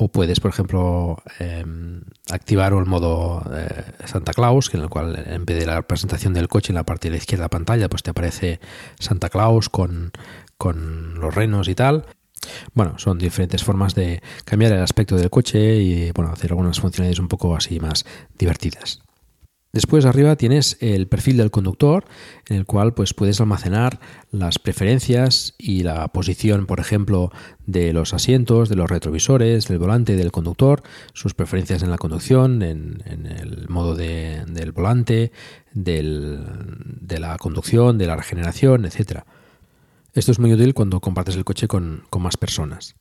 o puedes, por ejemplo, em, activar el modo eh, Santa Claus, en el cual en vez de la presentación del coche en la parte de la izquierda de la pantalla, pues te aparece Santa Claus con, con los renos y tal. Bueno, son diferentes formas de cambiar el aspecto del coche y bueno, hacer algunas funcionalidades un poco así más divertidas. Después arriba tienes el perfil del conductor en el cual pues puedes almacenar las preferencias y la posición, por ejemplo, de los asientos, de los retrovisores, del volante del conductor, sus preferencias en la conducción, en, el modo del volante, de la conducción, de la regeneración, etc. Esto es muy útil cuando compartes el coche con más personas.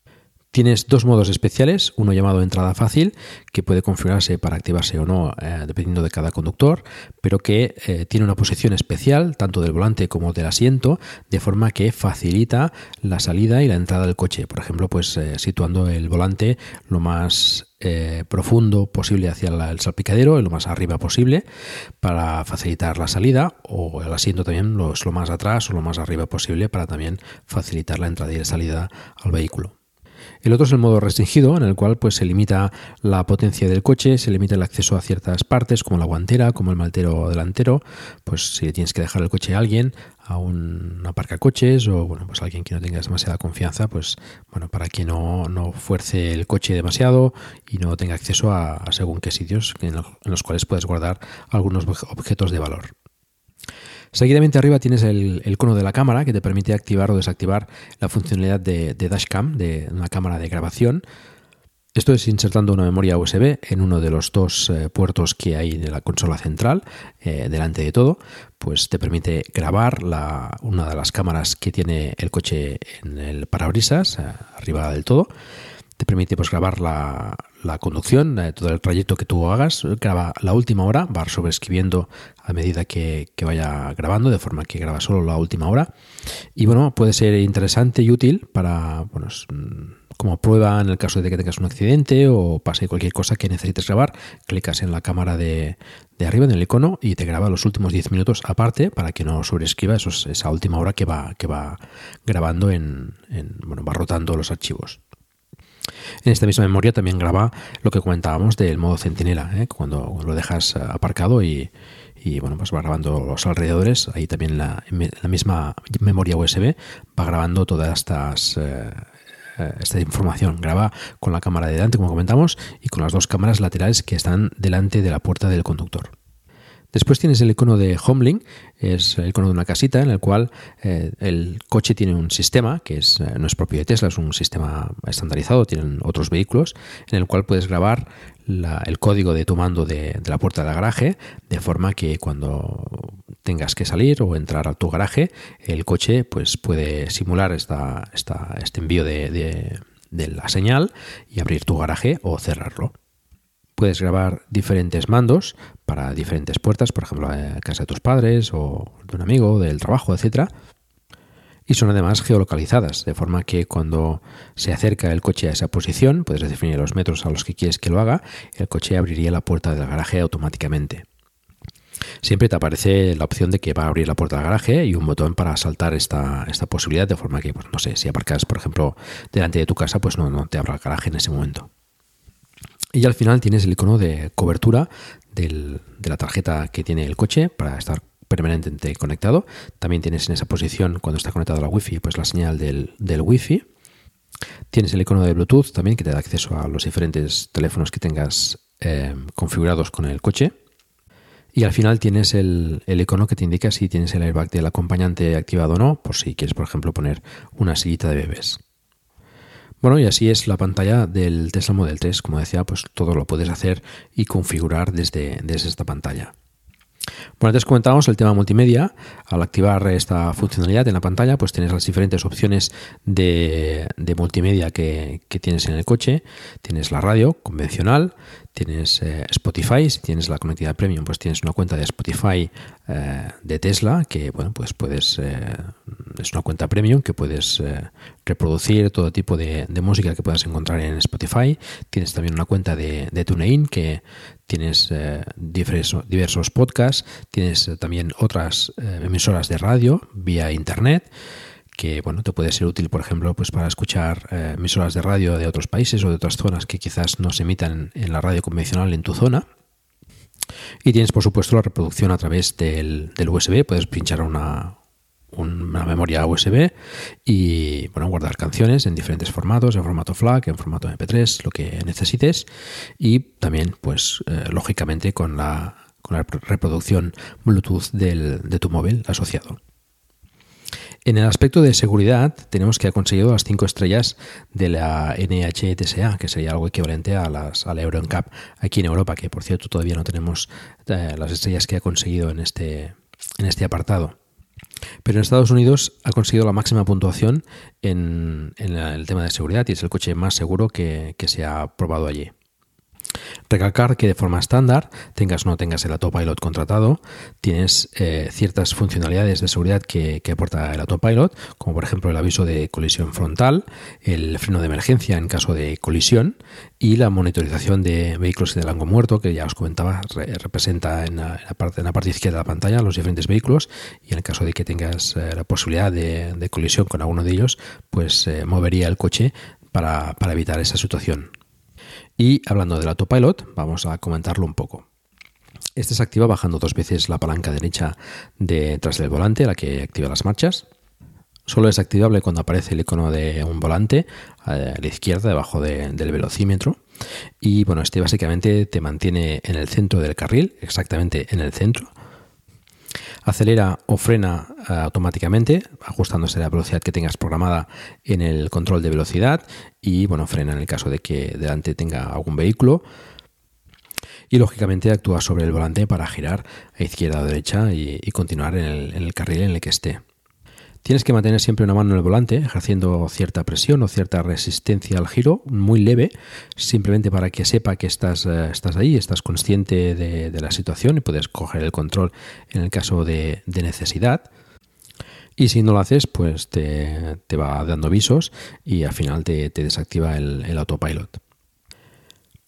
Tienes dos modos especiales, uno llamado entrada fácil, que puede configurarse para activarse o no eh, dependiendo de cada conductor, pero que eh, tiene una posición especial tanto del volante como del asiento, de forma que facilita la salida y la entrada del coche. Por ejemplo, pues eh, situando el volante lo más profundo posible hacia el salpicadero, lo más arriba posible, para facilitar la salida, o el asiento también lo, lo más atrás o lo más arriba posible para también facilitar la entrada y la salida al vehículo. El otro es el modo restringido, en el cual pues, se limita la potencia del coche, se limita el acceso a ciertas partes, como la guantera, como el maltero delantero. Pues si tienes que dejar el coche a alguien, a un aparcacoches o bueno, pues alguien que no tenga demasiada confianza, pues bueno, para que no, fuerce el coche demasiado y no tenga acceso a, según qué sitios en los cuales puedes guardar algunos objetos de valor. Seguidamente arriba tienes el, icono de la cámara que te permite activar o desactivar la funcionalidad de, dashcam, de una cámara de grabación. Esto es insertando una memoria USB en uno de los dos eh, puertos que hay de la consola central, eh, delante de todo, pues te permite grabar la, una de las cámaras que tiene el coche en el parabrisas, eh, arriba del todo te permite pues, grabar la, conducción, eh, todo el trayecto que tú hagas, graba la última hora, va sobreescribiendo a medida que, vaya grabando, de forma que graba solo la última hora. Y bueno, puede ser interesante y útil para, bueno, como prueba en el caso de que tengas un accidente o pase cualquier cosa que necesites grabar, clicas en la cámara de, arriba, en el icono, y te graba los últimos 10 minutos aparte para que no sobreescriba esa última hora que va, que va grabando en, en, bueno, va rotando los archivos. En esta misma memoria también graba lo que comentábamos del modo centinela, ¿eh? cuando lo dejas aparcado y, bueno, pues va grabando los alrededores. Ahí también la, la misma memoria USB va grabando todas estas eh, eh, esta información. Graba con la cámara de delante, como comentamos, y con las dos cámaras laterales que están delante de la puerta del conductor. Después tienes el icono de Homelink, es el icono de una casita en el cual eh, el coche tiene un sistema que es, eh, no es propio de Tesla, es un sistema estandarizado, tienen otros vehículos, en el cual puedes grabar el código de tu mando de, la puerta del garaje, de forma que cuando tengas que salir o entrar a tu garaje, el coche pues, puede simular esta, este envío de la señal y abrir tu garaje o cerrarlo. Puedes grabar diferentes mandos para diferentes puertas, por ejemplo, a casa de tus padres o de un amigo, del trabajo, etc. Y son además geolocalizadas, de forma que cuando se acerca el coche a esa posición, puedes definir los metros a los que quieres que lo haga, el coche abriría la puerta del garaje automáticamente. Siempre te aparece la opción de que va a abrir la puerta del garaje y un botón para saltar esta, esta posibilidad, de forma que, pues, no sé, si aparcas, por ejemplo, delante de tu casa, pues no, no te abra el garaje en ese momento. Y al final tienes el icono de cobertura de la tarjeta que tiene el coche para estar permanentemente conectado. También tienes en esa posición, cuando está conectado a la Wi-Fi, pues la señal del, Wi-Fi. Tienes el icono de Bluetooth también que te da acceso a los diferentes teléfonos que tengas eh, configurados con el coche. Y al final tienes el, el, icono que te indica si tienes el airbag del acompañante activado o no, por si quieres, por ejemplo, poner una sillita de bebés. Bueno, y así es la pantalla del Tesla Model 3. Como decía, pues todo lo puedes hacer y configurar desde, desde esta pantalla. Bueno, antes comentábamos el tema multimedia. Al activar esta funcionalidad en la pantalla, pues tienes las diferentes opciones de, multimedia que, tienes en el coche. Tienes la radio convencional, tienes eh, Spotify, si tienes la conectividad premium, pues tienes una cuenta de Spotify eh, de Tesla, que bueno, pues puedes, eh, es una cuenta premium que puedes reproducir todo tipo de, música que puedas encontrar en Spotify. Tienes también una cuenta de, de TuneIn que tienes diversos, diversos podcasts, tienes también otras emisoras de radio vía internet que bueno, te puede ser útil, por ejemplo, pues para escuchar eh, emisoras de radio de otros países o de otras zonas que quizás no se emitan en la radio convencional en tu zona. Y tienes, por supuesto, la reproducción a través del, del USB. Puedes pinchar una, una memoria USB y bueno, guardar canciones en diferentes formatos, en formato FLAC, en formato MP3, lo que necesites y también pues eh, lógicamente con la, con la reproducción Bluetooth del, de tu móvil asociado. En el aspecto de seguridad, tenemos que ha conseguido las 5 estrellas de la NHTSA, que sería algo equivalente a las a la Euro NCAP aquí en Europa, que por cierto todavía no tenemos eh, las estrellas que ha conseguido en este, en este apartado. Pero en Estados Unidos ha conseguido la máxima puntuación en, el tema de seguridad y es el coche más seguro que se ha probado allí. Recalcar que de forma estándar, tengas o no tengas el autopilot contratado, tienes eh, ciertas funcionalidades de seguridad que, aporta el autopilot, como por ejemplo el aviso de colisión frontal, el freno de emergencia en caso de colisión y la monitorización de vehículos el ángulo muerto, que ya os comentaba, representa en la, parte, en la parte izquierda de la pantalla los diferentes vehículos y en el caso de que tengas eh, la posibilidad de, colisión con alguno de ellos, pues eh, movería el coche para evitar esa situación. Y hablando del autopilot, vamos a comentarlo un poco. Este se activa bajando dos veces la palanca derecha detrás del volante, la que activa las marchas. Solo es activable cuando aparece el icono de un volante a la izquierda, debajo del velocímetro. Y bueno, este básicamente te mantiene en el centro del carril, exactamente en el centro, acelera o frena eh, automáticamente, ajustándose la velocidad que tengas programada en el control de velocidad y bueno, frena en el caso de que delante tenga algún vehículo. Y lógicamente actúa sobre el volante para girar a izquierda o derecha y, continuar en el carril en el que esté. Tienes que mantener siempre una mano en el volante, ejerciendo cierta presión o cierta resistencia al giro, muy leve, simplemente para que sepa que estás, eh, estás ahí, estás consciente de, la situación y puedes coger el control en el caso de, necesidad. Y si no lo haces, pues te, va dando avisos y al final te, desactiva el autopilot.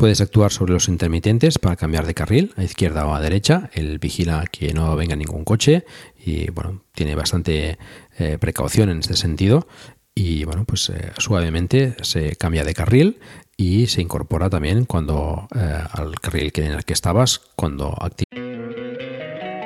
Puedes actuar sobre los intermitentes para cambiar de carril a izquierda o a derecha. Él vigila que no venga ningún coche y bueno, tiene bastante eh, precaución en este sentido. Y bueno, pues eh, suavemente se cambia de carril y se incorpora también cuando eh, al carril en el que estabas cuando activas.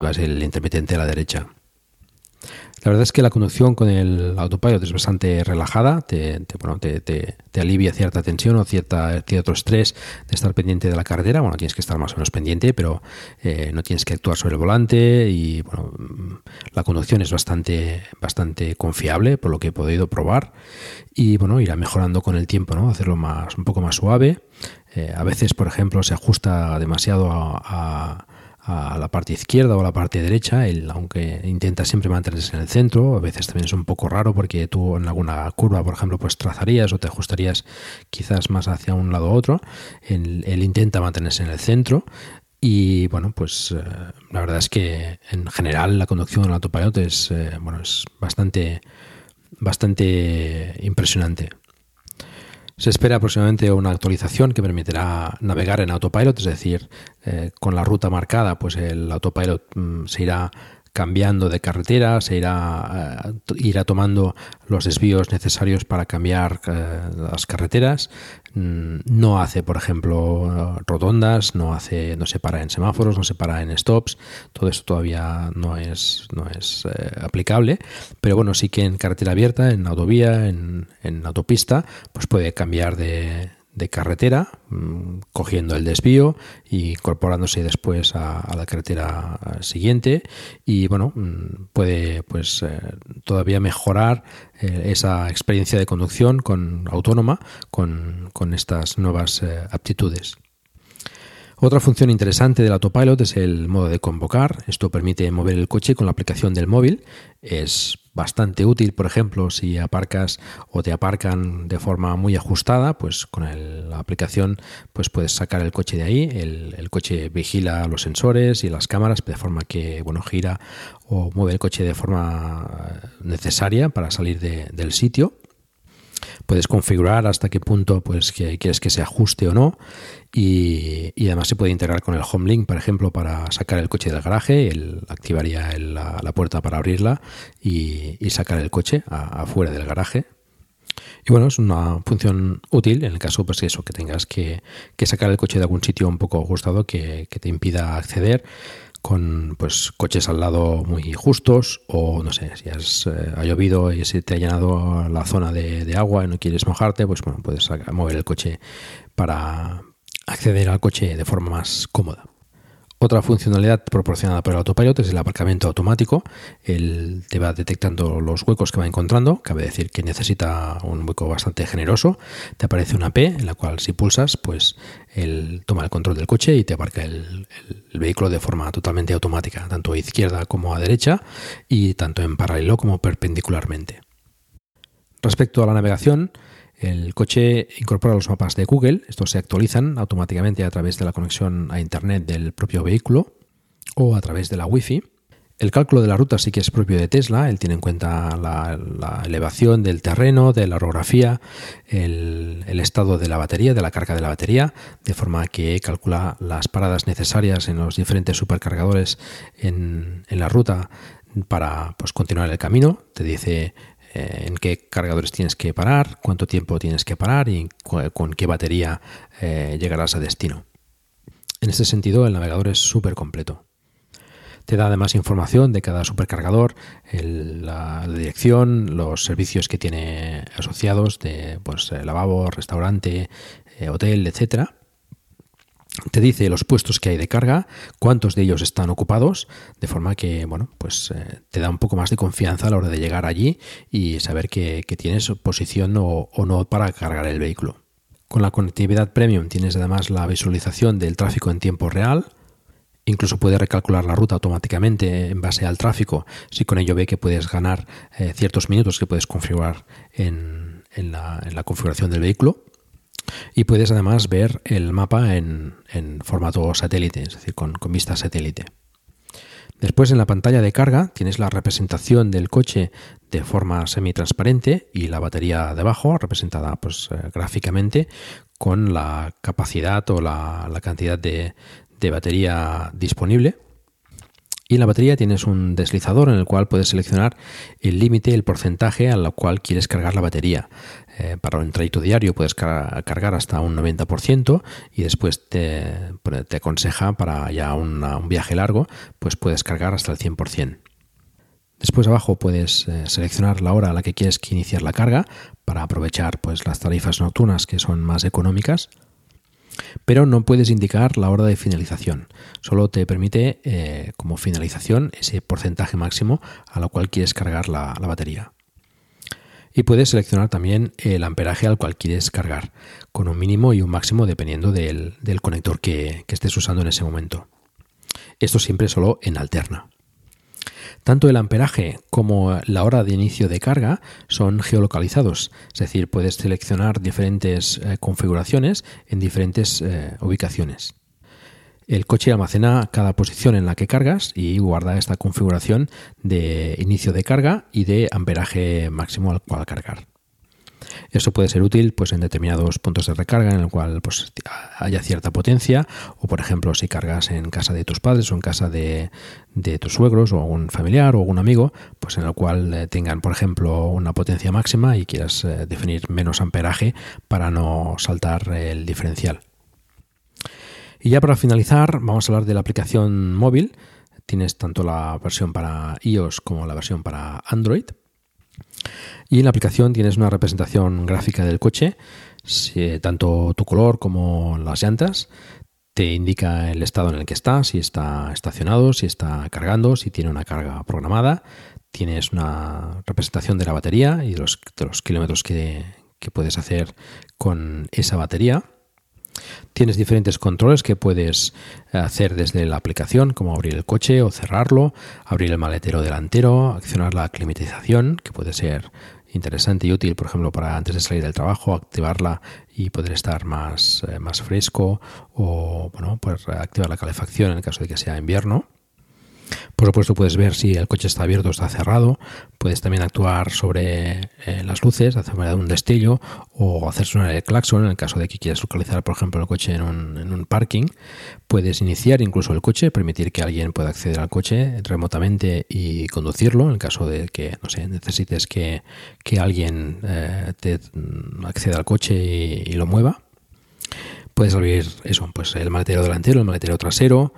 El intermitente a la derecha. La verdad es que la conducción con el autopilot es bastante relajada, te, te, alivia cierta tensión o cierta, cierto estrés de estar pendiente de la carretera. Bueno, tienes que estar más o menos pendiente, pero eh, no tienes que actuar sobre el volante y bueno, la conducción es bastante, bastante confiable por lo que he podido probar y bueno, irá mejorando con el tiempo, ¿no? Hacerlo más, un poco más suave. Eh, a veces, por ejemplo, se ajusta demasiado a la parte izquierda o a la parte derecha, él, aunque intenta siempre mantenerse en el centro, a veces también es un poco raro porque tú en alguna curva, por ejemplo, pues trazarías o te ajustarías quizás más hacia un lado u otro, él, intenta mantenerse en el centro y bueno, pues eh, la verdad es que en general la conducción del autopilot es, eh, bueno, es bastante, bastante impresionante. Se espera aproximadamente una actualización que permitirá navegar en autopilot, es decir, eh, con la ruta marcada, pues el autopilot mm, se irá cambiando de carretera, se irá, eh, irá tomando los desvíos necesarios para cambiar eh, las carreteras. Mm, no hace, por ejemplo, rotondas, no hace, no se para en semáforos, no se para en stops. Todo esto todavía no es, no es eh, aplicable. Pero bueno, sí que en carretera abierta, en autovía, en, en autopista, pues puede cambiar de, de carretera, mm, cogiendo el desvío y incorporándose después a, la carretera siguiente y bueno, mm, puede pues eh, todavía mejorar eh, esa experiencia de conducción con autónoma con, estas nuevas eh, aptitudes. Otra función interesante del autopilot es el modo de convocar. Esto permite mover el coche con la aplicación del móvil. Es bastante útil, por ejemplo, si aparcas o te aparcan de forma muy ajustada, pues con la aplicación pues puedes sacar el coche de ahí, el, coche vigila los sensores y las cámaras de forma que bueno gira o mueve el coche de forma necesaria para salir del sitio puedes configurar hasta qué punto pues quieres que se ajuste o no. Y, además se puede integrar con el home link por ejemplo para sacar el coche del garaje. Él activaría la, puerta para abrirla y, sacar el coche afuera del garaje. Y bueno, es una función útil en el caso, pues eso, que tengas que, sacar el coche de algún sitio un poco ajustado que te impida acceder con pues coches al lado muy justos o no sé, si has, eh, ha llovido y se te ha llenado la zona de, agua y no quieres mojarte, pues bueno, puedes mover el coche para acceder al coche de forma más cómoda. Otra funcionalidad proporcionada por el autopilot es el aparcamiento automático. Él te va detectando los huecos que va encontrando. Cabe decir que necesita un hueco bastante generoso. Te aparece una P en la cual si pulsas, pues él toma el control del coche y te aparca el, el vehículo de forma totalmente automática, tanto a izquierda como a derecha y tanto en paralelo como perpendicularmente. Respecto a la navegación, el coche incorpora los mapas de Google, estos se actualizan automáticamente a través de la conexión a Internet del propio vehículo o a través de la Wi-Fi. El cálculo de la ruta sí que es propio de Tesla, él tiene en cuenta la, elevación del terreno, de la orografía, el, estado de la batería, de la carga de la batería, de forma que calcula las paradas necesarias en los diferentes supercargadores en, la ruta para pues, continuar el camino. Te dice eh, en qué cargadores tienes que parar, cuánto tiempo tienes que parar y con qué batería eh, llegarás a destino. En este sentido, el navegador es súper completo. Te da además información de cada supercargador, la, dirección, los servicios que tiene asociados de pues, eh, lavabo, restaurante, hotel, etcétera te dice los puestos que hay de carga, cuántos de ellos están ocupados, de forma que, bueno, pues eh, te da un poco más de confianza a la hora de llegar allí y saber que, tienes posición o, no para cargar el vehículo. Con la conectividad premium tienes además la visualización del tráfico en tiempo real, Incluso puede recalcular la ruta automáticamente en base al tráfico, si con ello ve que puedes ganar eh, ciertos minutos que puedes configurar en la configuración del vehículo. Y puedes además ver el mapa en, formato satélite, es decir, con, vista satélite. Después en la pantalla de carga tienes la representación del coche de forma semi-transparente y la batería debajo representada pues, eh, gráficamente con la capacidad o la, cantidad de, de, batería disponible. Y en la batería tienes un deslizador en el cual puedes seleccionar el límite, el porcentaje al cual quieres cargar la batería. Eh, para un trayecto diario puedes cargar hasta un 90% y después te, te aconseja para ya un viaje largo, pues puedes cargar hasta el 100%. Después abajo puedes eh, seleccionar la hora a la que quieres iniciar la carga para aprovechar pues, las tarifas nocturnas que son más económicas. Pero no puedes indicar la hora de finalización. Solo te permite eh, como finalización ese porcentaje máximo a lo cual quieres cargar la batería y puedes seleccionar también el amperaje al cual quieres cargar, con un mínimo y un máximo dependiendo del, conector que, estés usando en ese momento. Esto siempre solo en alterna. Tanto el amperaje como la hora de inicio de carga son geolocalizados, es decir, puedes seleccionar diferentes eh, configuraciones en diferentes eh, ubicaciones. El coche almacena cada posición en la que cargas y guarda esta configuración de inicio de carga y de amperaje máximo al cual cargar. Esto puede ser útil pues, en determinados puntos de recarga en el cual pues, haya cierta potencia o por ejemplo si cargas en casa de tus padres o en casa de, tus suegros o algún familiar o algún amigo pues en el cual eh, tengan por ejemplo una potencia máxima y quieras eh, definir menos amperaje para no saltar el diferencial. Y ya para finalizar, vamos a hablar de la aplicación móvil. Tienes tanto la versión para iOS como la versión para Android. Y en la aplicación tienes una representación gráfica del coche, tanto tu color como las llantas. Te indica el estado en el que está, si está estacionado, si está cargando, si tiene una carga programada. Tienes una representación de la batería y de los, kilómetros que puedes hacer con esa batería Tienes diferentes controles que puedes hacer desde la aplicación, como abrir el coche o cerrarlo, abrir el maletero delantero, accionar la climatización, que puede ser interesante y útil, por ejemplo, para antes de salir del trabajo, activarla y poder estar más, eh, más fresco o, bueno, pues activar la calefacción en el caso de que sea invierno. Por supuesto puedes ver si el coche está abierto o está cerrado. Puedes también actuar sobre eh, las luces, hacer un destello o hacer sonar el claxon en el caso de que quieras localizar, por ejemplo, el coche en un, parking. Puedes iniciar incluso el coche, permitir que alguien pueda acceder al coche remotamente y conducirlo en el caso de que, no sé, necesites que, alguien eh, te acceda al coche y, y lo mueva. Puedes abrir eso, pues el maletero delantero, el maletero trasero,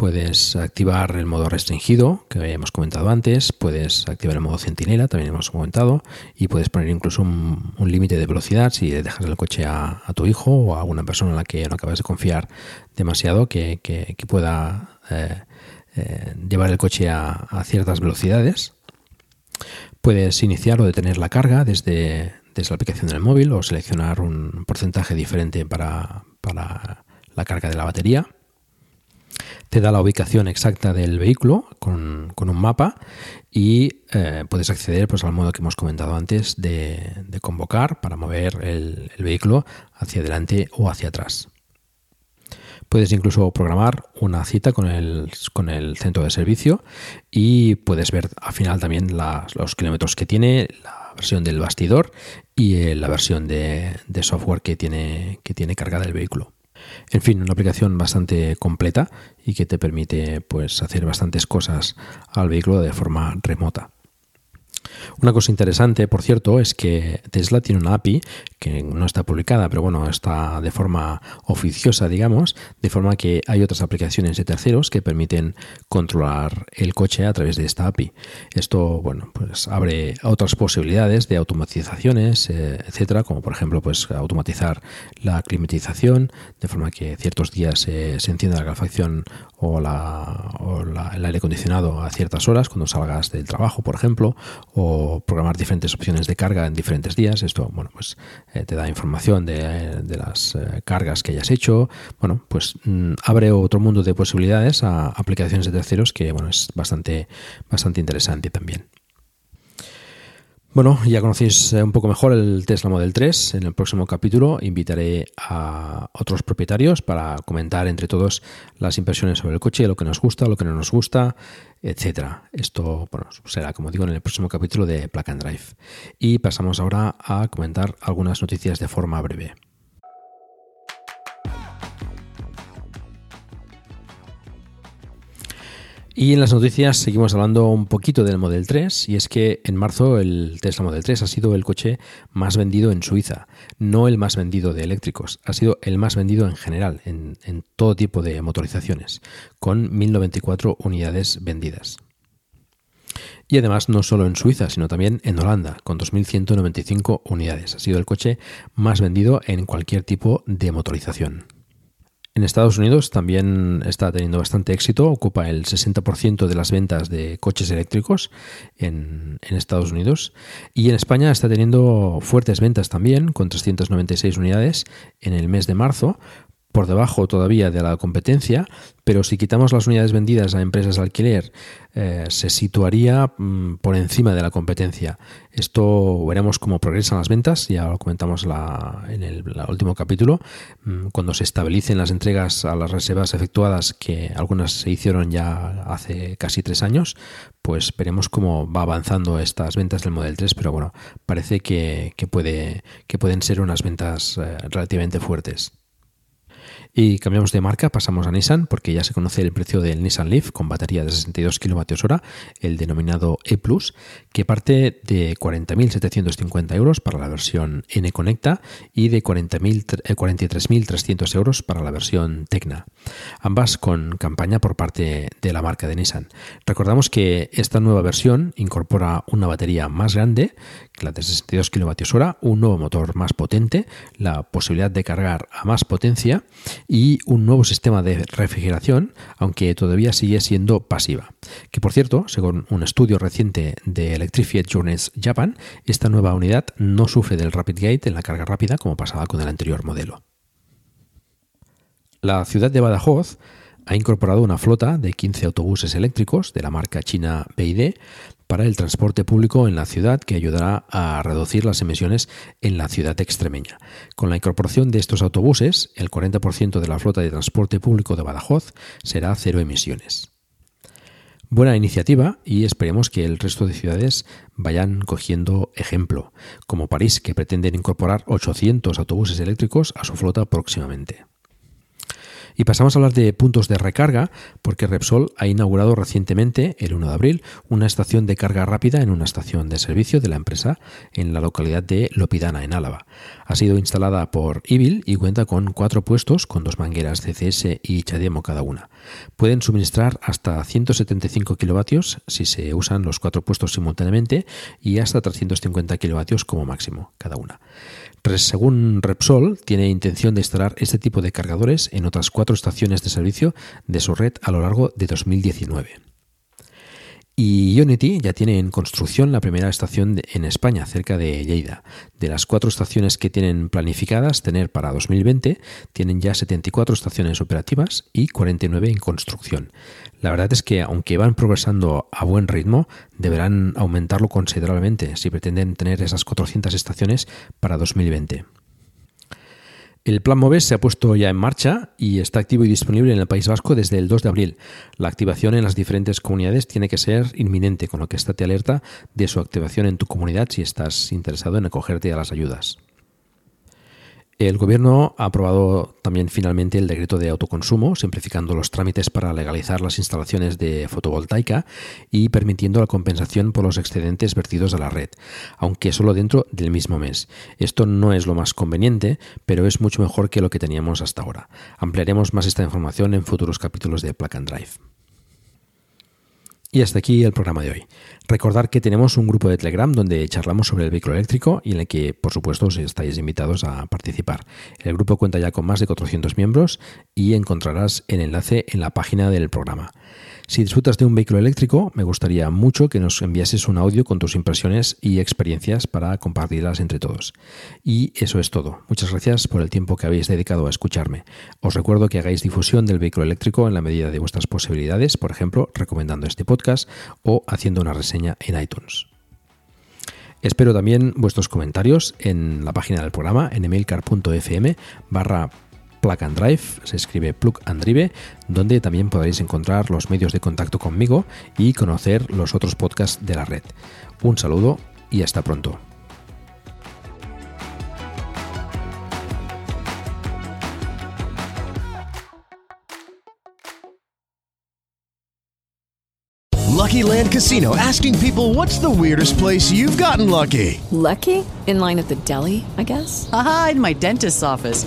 Puedes activar el modo restringido, que hemos comentado antes, puedes activar el modo centinela, también hemos comentado, y puedes poner incluso un, límite de velocidad si dejas el coche a, tu hijo o a alguna persona en la que no acabas de confiar demasiado que, pueda eh, eh, llevar el coche a, ciertas velocidades. Puedes iniciar o detener la carga desde, desde la aplicación del móvil o seleccionar un porcentaje diferente para, para la carga de la batería te da la ubicación exacta del vehículo con, un mapa y eh, puedes acceder pues, al modo que hemos comentado antes de, convocar para mover el, vehículo hacia adelante o hacia atrás. Puedes incluso programar una cita con el, con el centro de servicio y puedes ver al final también los kilómetros que tiene, la versión del bastidor y eh, la versión de, de software que tiene, que tiene cargada el vehículo. En fin, una aplicación bastante completa y que te permite pues, hacer bastantes cosas al vehículo de forma remota. Una cosa interesante, por cierto, es que Tesla tiene una API que no está publicada, pero bueno, está de forma oficiosa, digamos, de forma que hay otras aplicaciones de terceros que permiten controlar el coche a través de esta API. Esto, bueno, pues abre otras posibilidades de automatizaciones, eh, etcétera, como por ejemplo, pues automatizar la climatización, de forma que ciertos días se encienda la calefacción o, la, o el aire acondicionado a ciertas horas cuando salgas del trabajo, por ejemplo, o programar diferentes opciones de carga en diferentes días. Esto, bueno, pues eh, te da información de, las eh, cargas que hayas hecho. Bueno, pues mm, abre otro mundo de posibilidades a aplicaciones de terceros que, bueno, es bastante, bastante interesante también. Bueno, ya conocéis eh, un poco mejor el Tesla Model 3. En el próximo capítulo invitaré a otros propietarios para comentar entre todos las impresiones sobre el coche, lo que nos gusta, lo que no nos gusta, etcétera. Esto será, como digo, en el próximo capítulo de Plug and Drive. Y pasamos ahora a comentar algunas noticias de forma breve. Y en las noticias seguimos hablando un poquito del Model 3 y es que en marzo el Tesla Model 3 ha sido el coche más vendido en Suiza, no el más vendido de eléctricos, ha sido el más vendido en general, en, todo tipo de motorizaciones, con 1094 unidades vendidas. Y además no solo en Suiza, sino también en Holanda, con 2.195 unidades. Ha sido el coche más vendido en cualquier tipo de motorización. En Estados Unidos también está teniendo bastante éxito, ocupa el 60% de las ventas de coches eléctricos en, Estados Unidos. Y en España está teniendo fuertes ventas también, con 396 unidades en el mes de marzo, por debajo todavía de la competencia, pero si quitamos las unidades vendidas a empresas de alquiler, eh, se situaría mm, por encima de la competencia. Esto veremos cómo progresan las ventas, ya lo comentamos en el último capítulo, mm, cuando se estabilicen las entregas a las reservas efectuadas, que algunas se hicieron ya hace casi tres años, pues veremos cómo va avanzando estas ventas del Model 3, pero bueno, parece que, puede, que pueden ser unas ventas eh, relativamente fuertes. Y cambiamos de marca, pasamos a Nissan, porque ya se conoce el precio del Nissan Leaf con batería de 62 kWh, el denominado E que parte de 40.750 euros para la versión N Conecta y de 43.300 eh, euros para la versión Tecna. Ambas con campaña por parte de la marca de Nissan. Recordamos que esta nueva versión incorpora una batería más grande la de 62 kWh, un nuevo motor más potente, la posibilidad de cargar a más potencia y un nuevo sistema de refrigeración, aunque todavía sigue siendo pasiva. Que por cierto, según un estudio reciente de Electrified Journeys Japan, esta nueva unidad no sufre del Rapid Gate en la carga rápida como pasaba con el anterior modelo. La ciudad de Badajoz ha incorporado una flota de 15 autobuses eléctricos de la marca china BID para el transporte público en la ciudad que ayudará a reducir las emisiones en la ciudad extremeña. Con la incorporación de estos autobuses, el 40% de la flota de transporte público de Badajoz será cero emisiones. Buena iniciativa y esperemos que el resto de ciudades vayan cogiendo ejemplo, como París, que pretenden incorporar 800 autobuses eléctricos a su flota próximamente. Y pasamos a hablar de puntos de recarga, porque Repsol ha inaugurado recientemente, el 1 de abril, una estación de carga rápida en una estación de servicio de la empresa en la localidad de Lopidana, en Álava. Ha sido instalada por Ibil y cuenta con cuatro puestos con dos mangueras CCS y Chademo cada una. Pueden suministrar hasta 175 kilovatios si se usan los cuatro puestos simultáneamente y hasta 350 kilovatios como máximo cada una. Según Repsol, tiene intención de instalar este tipo de cargadores en otras cuatro estaciones de servicio de su red a lo largo de 2019. Y Unity ya tiene en construcción la primera estación en España, cerca de Lleida. De las cuatro estaciones que tienen planificadas tener para 2020, tienen ya 74 estaciones operativas y 49 en construcción. La verdad es que, aunque van progresando a buen ritmo, deberán aumentarlo considerablemente si pretenden tener esas 400 estaciones para 2020. El plan MOVES se ha puesto ya en marcha y está activo y disponible en el País Vasco desde el 2 de abril. La activación en las diferentes comunidades tiene que ser inminente, con lo que estate alerta de su activación en tu comunidad si estás interesado en acogerte a las ayudas. El Gobierno ha aprobado también finalmente el decreto de autoconsumo, simplificando los trámites para legalizar las instalaciones de fotovoltaica y permitiendo la compensación por los excedentes vertidos a la red, aunque solo dentro del mismo mes. Esto no es lo más conveniente, pero es mucho mejor que lo que teníamos hasta ahora. Ampliaremos más esta información en futuros capítulos de Plug and Drive. Y hasta aquí el programa de hoy. Recordar que tenemos un grupo de Telegram donde charlamos sobre el vehículo eléctrico y en el que, por supuesto, estáis invitados a participar. El grupo cuenta ya con más de 400 miembros y encontrarás el enlace en la página del programa. Si disfrutas de un vehículo eléctrico, me gustaría mucho que nos enviases un audio con tus impresiones y experiencias para compartirlas entre todos. Y eso es todo. Muchas gracias por el tiempo que habéis dedicado a escucharme. Os recuerdo que hagáis difusión del vehículo eléctrico en la medida de vuestras posibilidades, por ejemplo, recomendando este podcast o haciendo una reseña en iTunes. Espero también vuestros comentarios en la página del programa en emailcar.fm barra Plug and Drive, se escribe Plug and Drive, donde también podréis encontrar los medios de contacto conmigo y conocer los otros podcasts de la red. Un saludo y hasta pronto. Lucky Land Casino asking people what's the weirdest place you've gotten lucky? Lucky? In line at the deli, I guess? Aha, in my dentist's office.